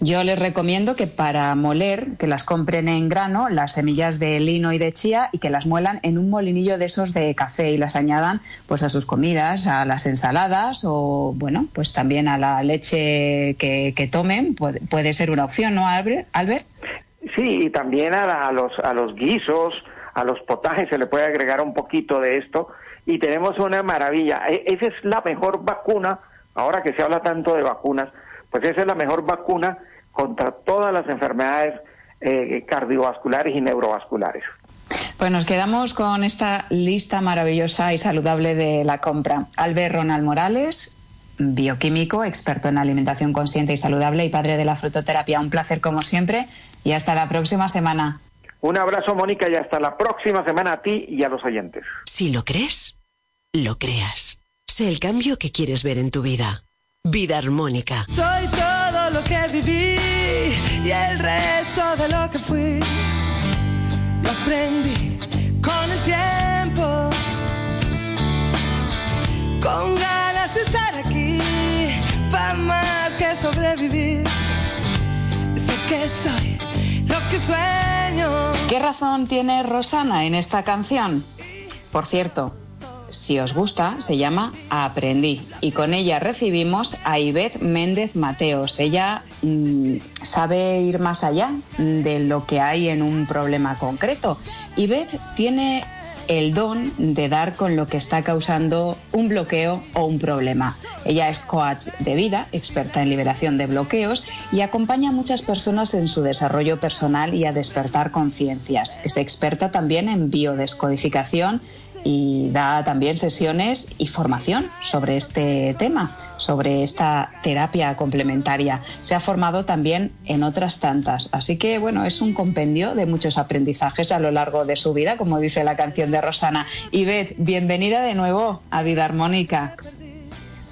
Yo les recomiendo que para moler, que las compren en grano, las semillas de lino y de chía, y que las muelan en un molinillo de esos de café y las añadan pues a sus comidas, a las ensaladas o bueno, pues también a la leche que, tomen. Puede, ser una opción, ¿no, Albert? Sí, y también a, los, a los guisos, a los potajes se le puede agregar un poquito de esto y tenemos una maravilla. E, esa es la mejor vacuna, ahora que se habla tanto de vacunas, pues esa es la mejor vacuna contra todas las enfermedades eh, cardiovasculares y neurovasculares. Pues nos quedamos con esta lista maravillosa y saludable de la compra. Albert Ronald Morales, bioquímico, experto en alimentación consciente y saludable y padre de la frutoterapia. Un placer como siempre y hasta la próxima semana. Un abrazo, Mónica, y hasta la próxima semana a ti y a los oyentes. Si lo crees, lo creas. Sé el cambio que quieres ver en tu vida. Vida armónica. Soy todo lo que viví y el resto de lo que fui. Lo aprendí con el tiempo. Con ganas de estar aquí, para más que sobrevivir. Sé que soy lo que sueño. ¿Qué razón tiene Rosana en esta canción? Por cierto, si os gusta, se llama Aprendí. Y con ella recibimos a Ivette Méndez Mateos. Ella mm, sabe ir más allá de lo que hay en un problema concreto. Ivette tiene el don de dar con lo que está causando un bloqueo o un problema. Ella es coach de vida, experta en liberación de bloqueos y acompaña a muchas personas en su desarrollo personal y a despertar conciencias. Es experta también en biodescodificación y da también sesiones y formación sobre este tema, sobre esta terapia complementaria. Se ha formado también en otras tantas. Así que, bueno, es un compendio de muchos aprendizajes a lo largo de su vida, como dice la canción de Rosana. Ivette, bienvenida de nuevo a Vida Armónica.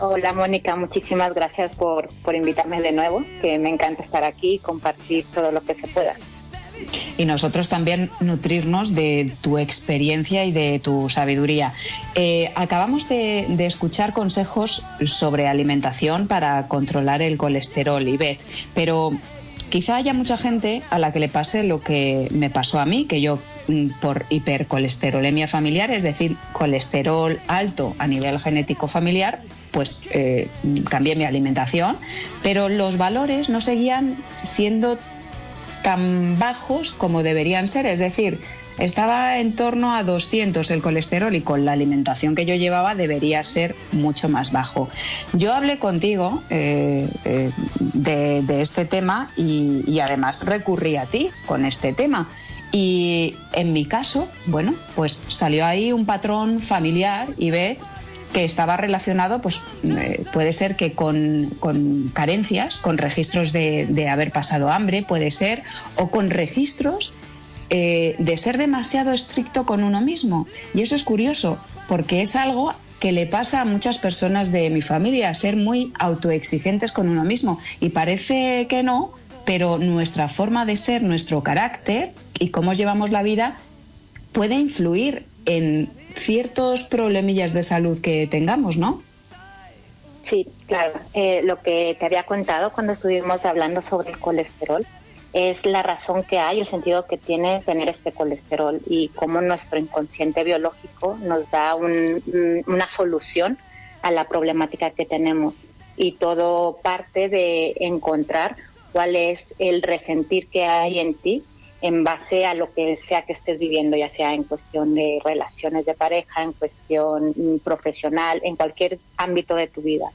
Hola Mónica, muchísimas gracias por, por invitarme de nuevo, que me encanta estar aquí y compartir todo lo que se pueda. Y nosotros también nutrirnos de tu experiencia y de tu sabiduría. Eh, acabamos de, escuchar consejos sobre alimentación para controlar el colesterol, Ivette, pero quizá haya mucha gente a la que le pase lo que me pasó a mí, que yo mm, por hipercolesterolemia familiar, es decir, colesterol alto a nivel genético familiar, pues eh, cambié mi alimentación, pero los valores no seguían siendo tan bajos como deberían ser, es decir, estaba en torno a 200 el colesterol y con la alimentación que yo llevaba debería ser mucho más bajo. Yo hablé contigo eh, eh, de, este tema y, y además recurrí a ti con este tema. Y en mi caso, bueno, pues salió ahí un patrón familiar y ve que estaba relacionado, pues eh, puede ser que con, carencias, con registros de, haber pasado hambre, puede ser, o con registros eh, de ser demasiado estricto con uno mismo. Y eso es curioso, porque es algo que le pasa a muchas personas de mi familia, ser muy autoexigentes con uno mismo. Y parece que no, pero nuestra forma de ser, nuestro carácter y cómo llevamos la vida puede influir en ciertos problemillas de salud que tengamos, ¿no? Sí, claro. Eh, lo que te había contado cuando estuvimos hablando sobre el colesterol es la razón que hay, el sentido que tiene tener este colesterol y cómo nuestro inconsciente biológico nos da una solución a la problemática que tenemos. Y todo parte de encontrar cuál es el resentir que hay en ti en base a lo que sea que estés viviendo, ya sea en cuestión de relaciones de pareja, en cuestión profesional, en cualquier ámbito de tu vida.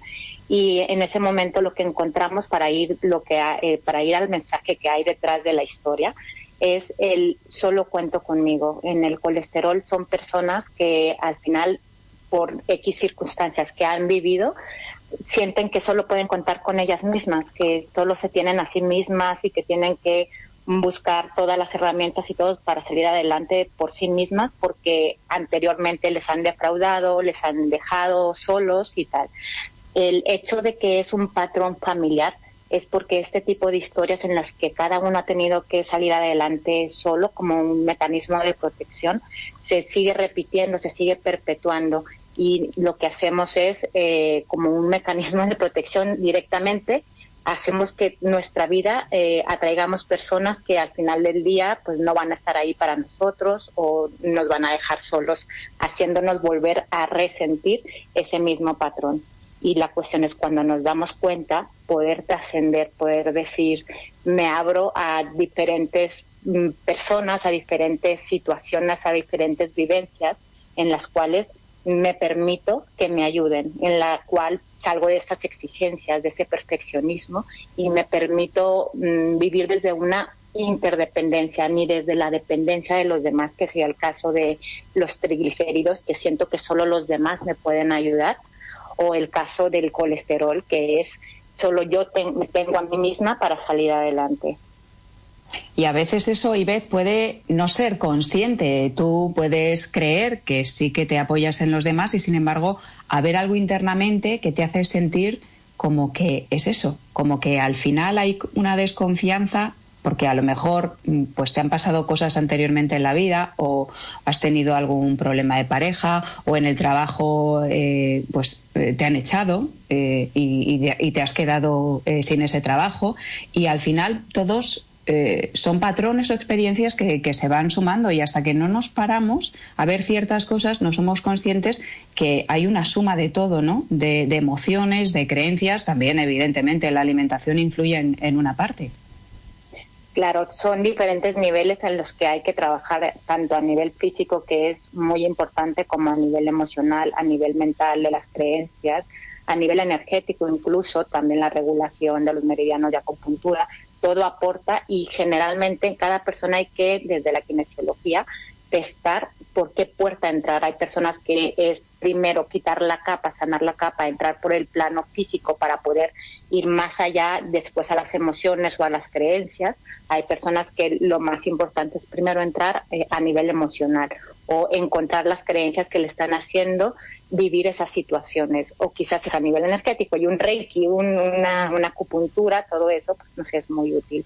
Y en ese momento lo que encontramos para ir lo que eh, para ir al mensaje que hay detrás de la historia es el solo cuento conmigo. En el colesterol son personas que al final por X circunstancias que han vivido sienten que solo pueden contar con ellas mismas, que solo se tienen a sí mismas y que tienen que buscar todas las herramientas y todo para salir adelante por sí mismas porque anteriormente les han defraudado, les han dejado solos y tal. El hecho de que es un patrón familiar es porque este tipo de historias en las que cada uno ha tenido que salir adelante solo como un mecanismo de protección se sigue repitiendo, se sigue perpetuando y lo que hacemos es eh, como un mecanismo de protección directamente hacemos que nuestra vida eh, atraigamos personas que al final del día pues no van a estar ahí para nosotros o nos van a dejar solos, haciéndonos volver a resentir ese mismo patrón. Y la cuestión es cuando nos damos cuenta, poder trascender, poder decir, me abro a diferentes mm, personas, a diferentes situaciones, a diferentes vivencias en las cuales me permito que me ayuden, en la cual salgo de esas exigencias, de ese perfeccionismo y me permito mm, vivir desde una interdependencia ni desde la dependencia de los demás, que sería el caso de los triglicéridos, que siento que solo los demás me pueden ayudar, o el caso del colesterol, que es solo yo me tengo a mí misma para salir adelante. Y a veces eso, Ivette, puede no ser consciente. Tú puedes creer que sí que te apoyas en los demás y, sin embargo, haber algo internamente que te hace sentir como que es eso, como que al final hay una desconfianza porque a lo mejor mm, pues te han pasado cosas anteriormente en la vida o has tenido algún problema de pareja o en el trabajo eh, pues eh, te han echado eh, y, y, te has quedado sin ese trabajo y al final todos eh, son patrones o experiencias que, se van sumando y hasta que no nos paramos a ver ciertas cosas no somos conscientes que hay una suma de todo, ¿no? De, emociones, de creencias, también evidentemente la alimentación influye en, una parte. Claro, son diferentes niveles en los que hay que trabajar, tanto a nivel físico, que es muy importante, como a nivel emocional, a nivel mental de las creencias, a nivel energético incluso, también la regulación de los meridianos de acupuntura todo aporta y generalmente en cada persona hay que, desde la kinesiología, testar por qué puerta entrar. Hay personas que es primero quitar la capa, sanar la capa, entrar por el plano físico para poder ir más allá después a las emociones o a las creencias. Hay personas que lo más importante es primero entrar eh, a nivel emocional o encontrar las creencias que le están haciendo vivir esas situaciones o quizás es a nivel energético y un reiki, una, una, acupuntura, todo eso, pues no sé, es muy útil.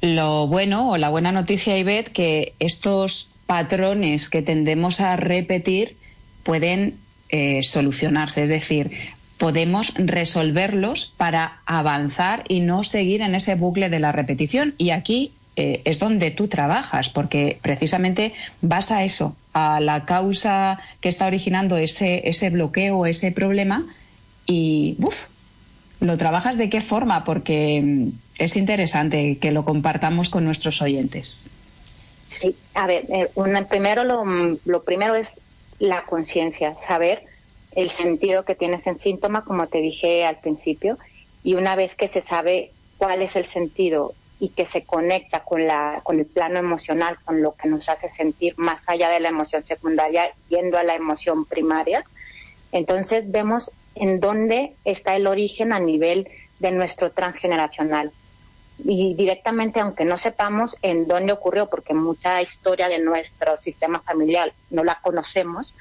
Lo bueno o la buena noticia, Ivette, que estos patrones que tendemos a repetir pueden eh, solucionarse, es decir, podemos resolverlos para avanzar y no seguir en ese bucle de la repetición. Y aquí eh, es donde tú trabajas, porque precisamente vas a eso, a la causa que está originando ese, ese bloqueo, ese problema, y uf, lo trabajas de qué forma, porque mm, es interesante que lo compartamos con nuestros oyentes. Sí, a ver, eh, primero lo, lo primero es la conciencia, saber el sentido que tiene ese síntoma, como te dije al principio, y una vez que se sabe cuál es el sentido y que se conecta con, la, con el plano emocional, con lo que nos hace sentir más allá de la emoción secundaria, yendo a la emoción primaria, entonces vemos en dónde está el origen a nivel de nuestro transgeneracional. Y directamente, aunque no sepamos en dónde ocurrió, porque mucha historia de nuestro sistema familiar no la conocemos,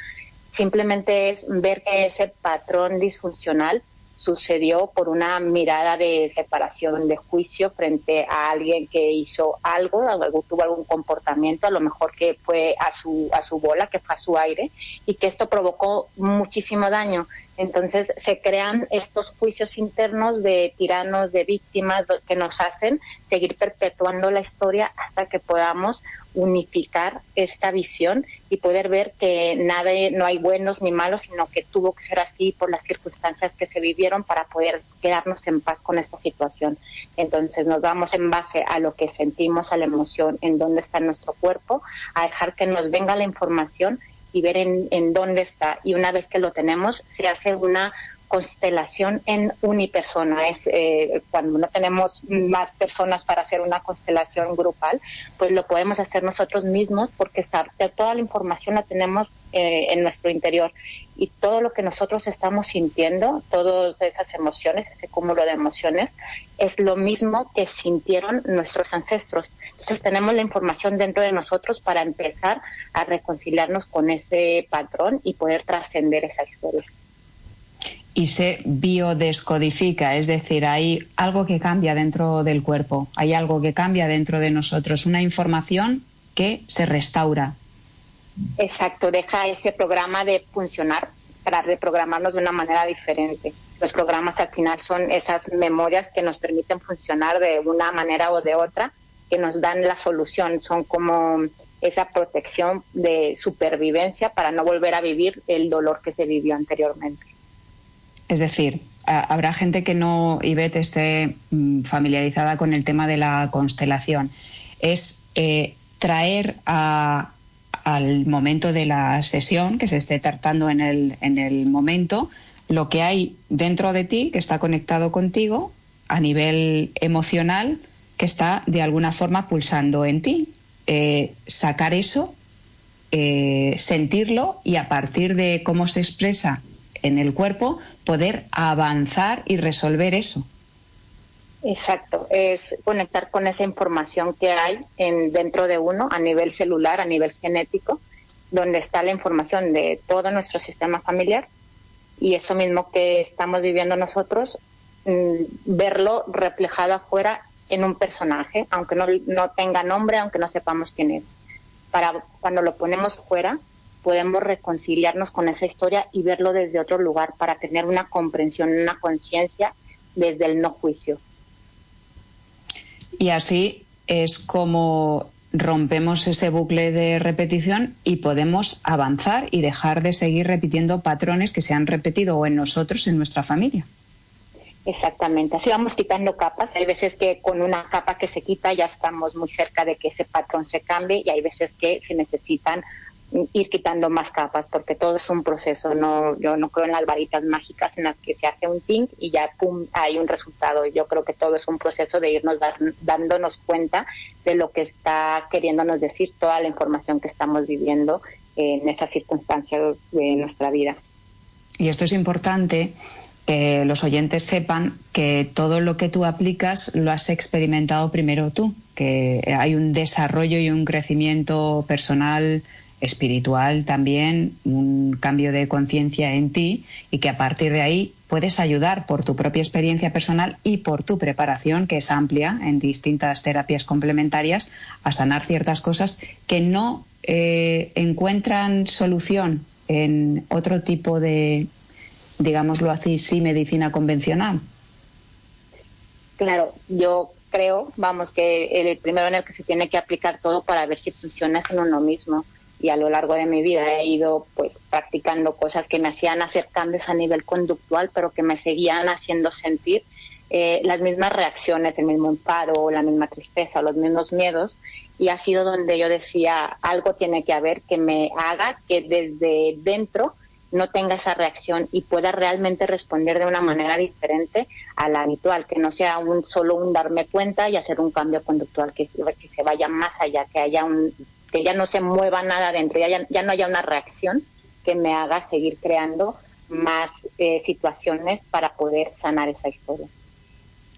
simplemente es ver que ese patrón disfuncional sucedió por una mirada de separación de juicio frente a alguien que hizo algo, tuvo algún comportamiento, a lo mejor que fue a su, a su bola, que fue a su aire, y que esto provocó muchísimo daño. Entonces se crean estos juicios internos de tiranos, de víctimas, que nos hacen seguir perpetuando la historia hasta que podamos unificar esta visión y poder ver que nada, no hay buenos ni malos, sino que tuvo que ser así por las circunstancias que se vivieron para poder quedarnos en paz con esta situación. Entonces nos vamos en base a lo que sentimos, a la emoción, en dónde está nuestro cuerpo, a dejar que nos venga la información y ver en, en dónde está. Y una vez que lo tenemos, se hace una constelación en unipersona. Es eh, cuando no tenemos más personas para hacer una constelación grupal, pues lo podemos hacer nosotros mismos porque toda la información la tenemos eh, en nuestro interior y todo lo que nosotros estamos sintiendo, todas esas emociones, ese cúmulo de emociones, es lo mismo que sintieron nuestros ancestros. Entonces tenemos la información dentro de nosotros para empezar a reconciliarnos con ese patrón y poder trascender esa historia y se biodescodifica, es decir, hay algo que cambia dentro del cuerpo, hay algo que cambia dentro de nosotros, una información que se restaura. Exacto, deja ese programa de funcionar para reprogramarnos de una manera diferente. Los programas al final son esas memorias que nos permiten funcionar de una manera o de otra, que nos dan la solución, son como esa protección de supervivencia para no volver a vivir el dolor que se vivió anteriormente. Es decir, habrá gente que no, Ivette, esté mm, familiarizada con el tema de la constelación. Es eh, traer al momento de la sesión, que se esté tratando en el, en el momento, lo que hay dentro de ti, que está conectado contigo, a nivel emocional, que está de alguna forma pulsando en ti. Eh, sacar eso, eh, sentirlo y a partir de cómo se expresa en el cuerpo, poder avanzar y resolver eso. Exacto, es conectar con esa información que hay en, dentro de uno a nivel celular, a nivel genético, donde está la información de todo nuestro sistema familiar y eso mismo que estamos viviendo nosotros, mm, verlo reflejado afuera en un personaje, aunque no, no tenga nombre, aunque no sepamos quién es. Para cuando lo ponemos fuera, podemos reconciliarnos con esa historia y verlo desde otro lugar para tener una comprensión, una conciencia desde el no juicio. Y así es como rompemos ese bucle de repetición y podemos avanzar y dejar de seguir repitiendo patrones que se han repetido o en nosotros, en nuestra familia. Exactamente, así vamos quitando capas. Hay veces que con una capa que se quita ya estamos muy cerca de que ese patrón se cambie y hay veces que se necesitan ir quitando más capas porque todo es un proceso no yo no creo en las varitas mágicas en las que se hace un ting y ya pum hay un resultado. Yo creo que todo es un proceso de irnos dándonos cuenta de lo que está queriéndonos decir toda la información que estamos viviendo en esas circunstancias de nuestra vida. Y esto es importante que los oyentes sepan que todo lo que tú aplicas lo has experimentado primero tú, que hay un desarrollo y un crecimiento personal espiritual también, un cambio de conciencia en ti y que a partir de ahí puedes ayudar por tu propia experiencia personal y por tu preparación, que es amplia en distintas terapias complementarias, a sanar ciertas cosas que no eh, encuentran solución en otro tipo de, digámoslo así, sí, medicina convencional. Claro, yo creo, vamos, que el primero en el que se tiene que aplicar todo para ver si funciona es en uno mismo. Y a lo largo de mi vida he ido pues practicando cosas que me hacían hacer cambios a nivel conductual, pero que me seguían haciendo sentir eh, las mismas reacciones, el mismo enfado, la misma tristeza, los mismos miedos. Y ha sido donde yo decía, algo tiene que haber que me haga que desde dentro no tenga esa reacción y pueda realmente responder de una manera diferente a la habitual, que no sea un solo un darme cuenta y hacer un cambio conductual, que, que se vaya más allá, que haya un que ya no se mueva nada dentro, ya, no haya una reacción que me haga seguir creando más eh, situaciones para poder sanar esa historia.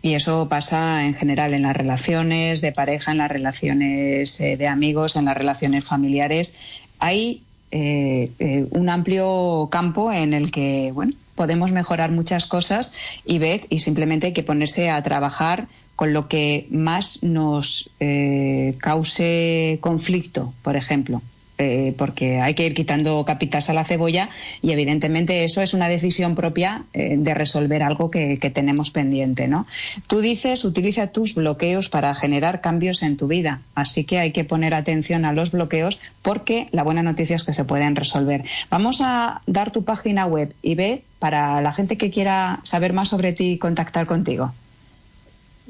Y eso pasa en general en las relaciones de pareja, en las relaciones eh, de amigos, en las relaciones familiares. Hay eh, eh, un amplio campo en el que bueno podemos mejorar muchas cosas y y simplemente hay que ponerse a trabajar con lo que más nos eh, cause conflicto, por ejemplo. Eh, porque hay que ir quitando capitas a la cebolla y evidentemente eso es una decisión propia eh, de resolver algo que, tenemos pendiente, ¿no? Tú dices, utiliza tus bloqueos para generar cambios en tu vida, así que hay que poner atención a los bloqueos porque la buena noticia es que se pueden resolver. Vamos a dar tu página web y ve para la gente que quiera saber más sobre ti y contactar contigo.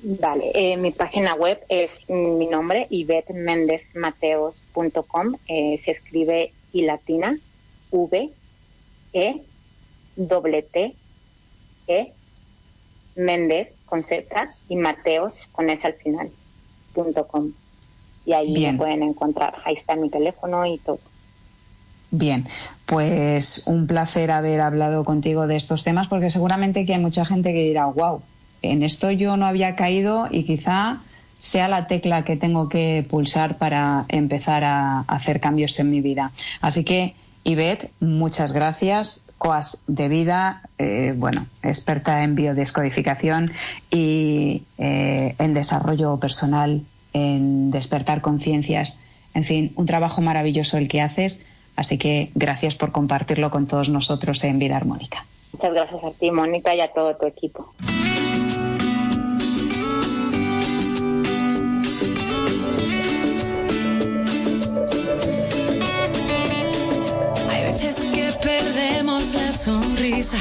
Vale, eh, mi página web es mi nombre, ivetmendezmateos.com. Eh, se escribe y latina, V, E, W, T, E, Méndez con Z y Mateos con S al final, punto com. Y ahí me pueden encontrar. Ahí está mi teléfono y todo. Bien, pues un placer haber hablado contigo de estos temas porque seguramente que hay mucha gente que dirá, wow, en esto yo no había caído y quizá sea la tecla que tengo que pulsar para empezar a hacer cambios en mi vida. Así que, Ivette, muchas gracias. Coas de vida, eh, bueno, experta en biodescodificación y eh, en desarrollo personal, en despertar conciencias. En fin, un trabajo maravilloso el que haces. Así que gracias por compartirlo con todos nosotros en Vida Armónica. Muchas gracias a ti, Mónica, y a todo tu equipo. Sonrisa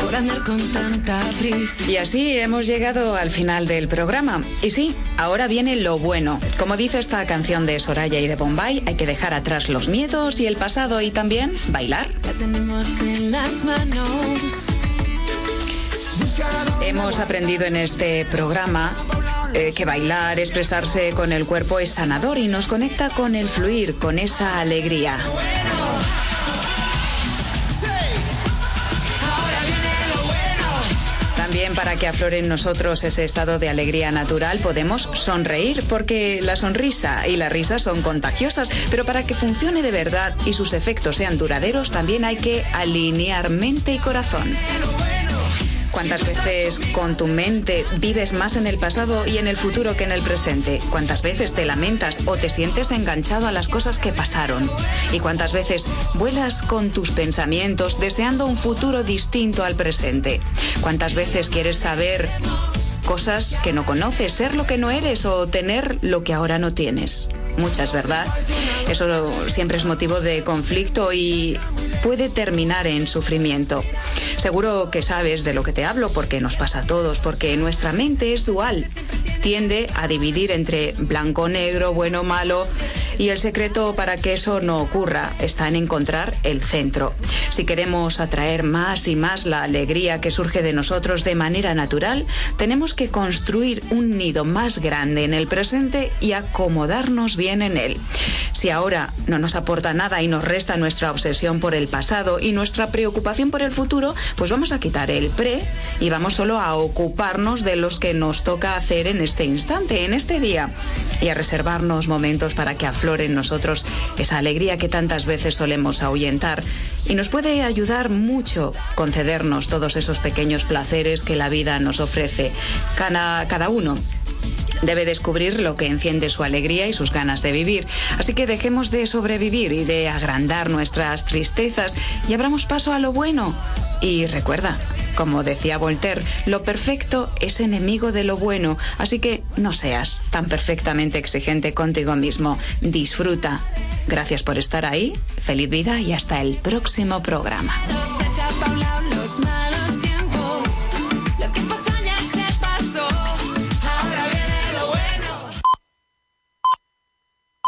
por andar con tanta prisa. Y así hemos llegado al final del programa. Y sí, ahora viene lo bueno. Como dice esta canción de Soraya y de Bombay, hay que dejar atrás los miedos y el pasado y también bailar. tenemos en las manos. Hemos aprendido en este programa eh, que bailar, expresarse con el cuerpo es sanador y nos conecta con el fluir, con esa alegría. Para que aflore en nosotros ese estado de alegría natural podemos sonreír porque la sonrisa y la risa son contagiosas, pero para que funcione de verdad y sus efectos sean duraderos también hay que alinear mente y corazón. ¿Cuántas veces con tu mente vives más en el pasado y en el futuro que en el presente? ¿Cuántas veces te lamentas o te sientes enganchado a las cosas que pasaron? ¿Y cuántas veces vuelas con tus pensamientos deseando un futuro distinto al presente? ¿Cuántas veces quieres saber cosas que no conoces, ser lo que no eres o tener lo que ahora no tienes? Muchas, ¿verdad? Eso siempre es motivo de conflicto y puede terminar en sufrimiento. Seguro que sabes de lo que te hablo porque nos pasa a todos, porque nuestra mente es dual. Tiende a dividir entre blanco, negro, bueno, malo. Y el secreto para que eso no ocurra está en encontrar el centro. Si queremos atraer más y más la alegría que surge de nosotros de manera natural, tenemos que construir un nido más grande en el presente y acomodarnos bien en él. Si ahora no nos aporta nada y nos resta nuestra obsesión por el pasado y nuestra preocupación por el futuro, pues vamos a quitar el pre y vamos solo a ocuparnos de los que nos toca hacer en este instante, en este día. y a reservarnos momentos para que en nosotros esa alegría que tantas veces solemos ahuyentar. Y nos puede ayudar mucho concedernos todos esos pequeños placeres que la vida nos ofrece. Cada, cada uno debe descubrir lo que enciende su alegría y sus ganas de vivir. Así que dejemos de sobrevivir y de agrandar nuestras tristezas y abramos paso a lo bueno. Y recuerda, como decía Voltaire, lo perfecto es enemigo de lo bueno, así que no seas tan perfectamente exigente contigo mismo. Disfruta. Gracias por estar ahí, feliz vida y hasta el próximo programa.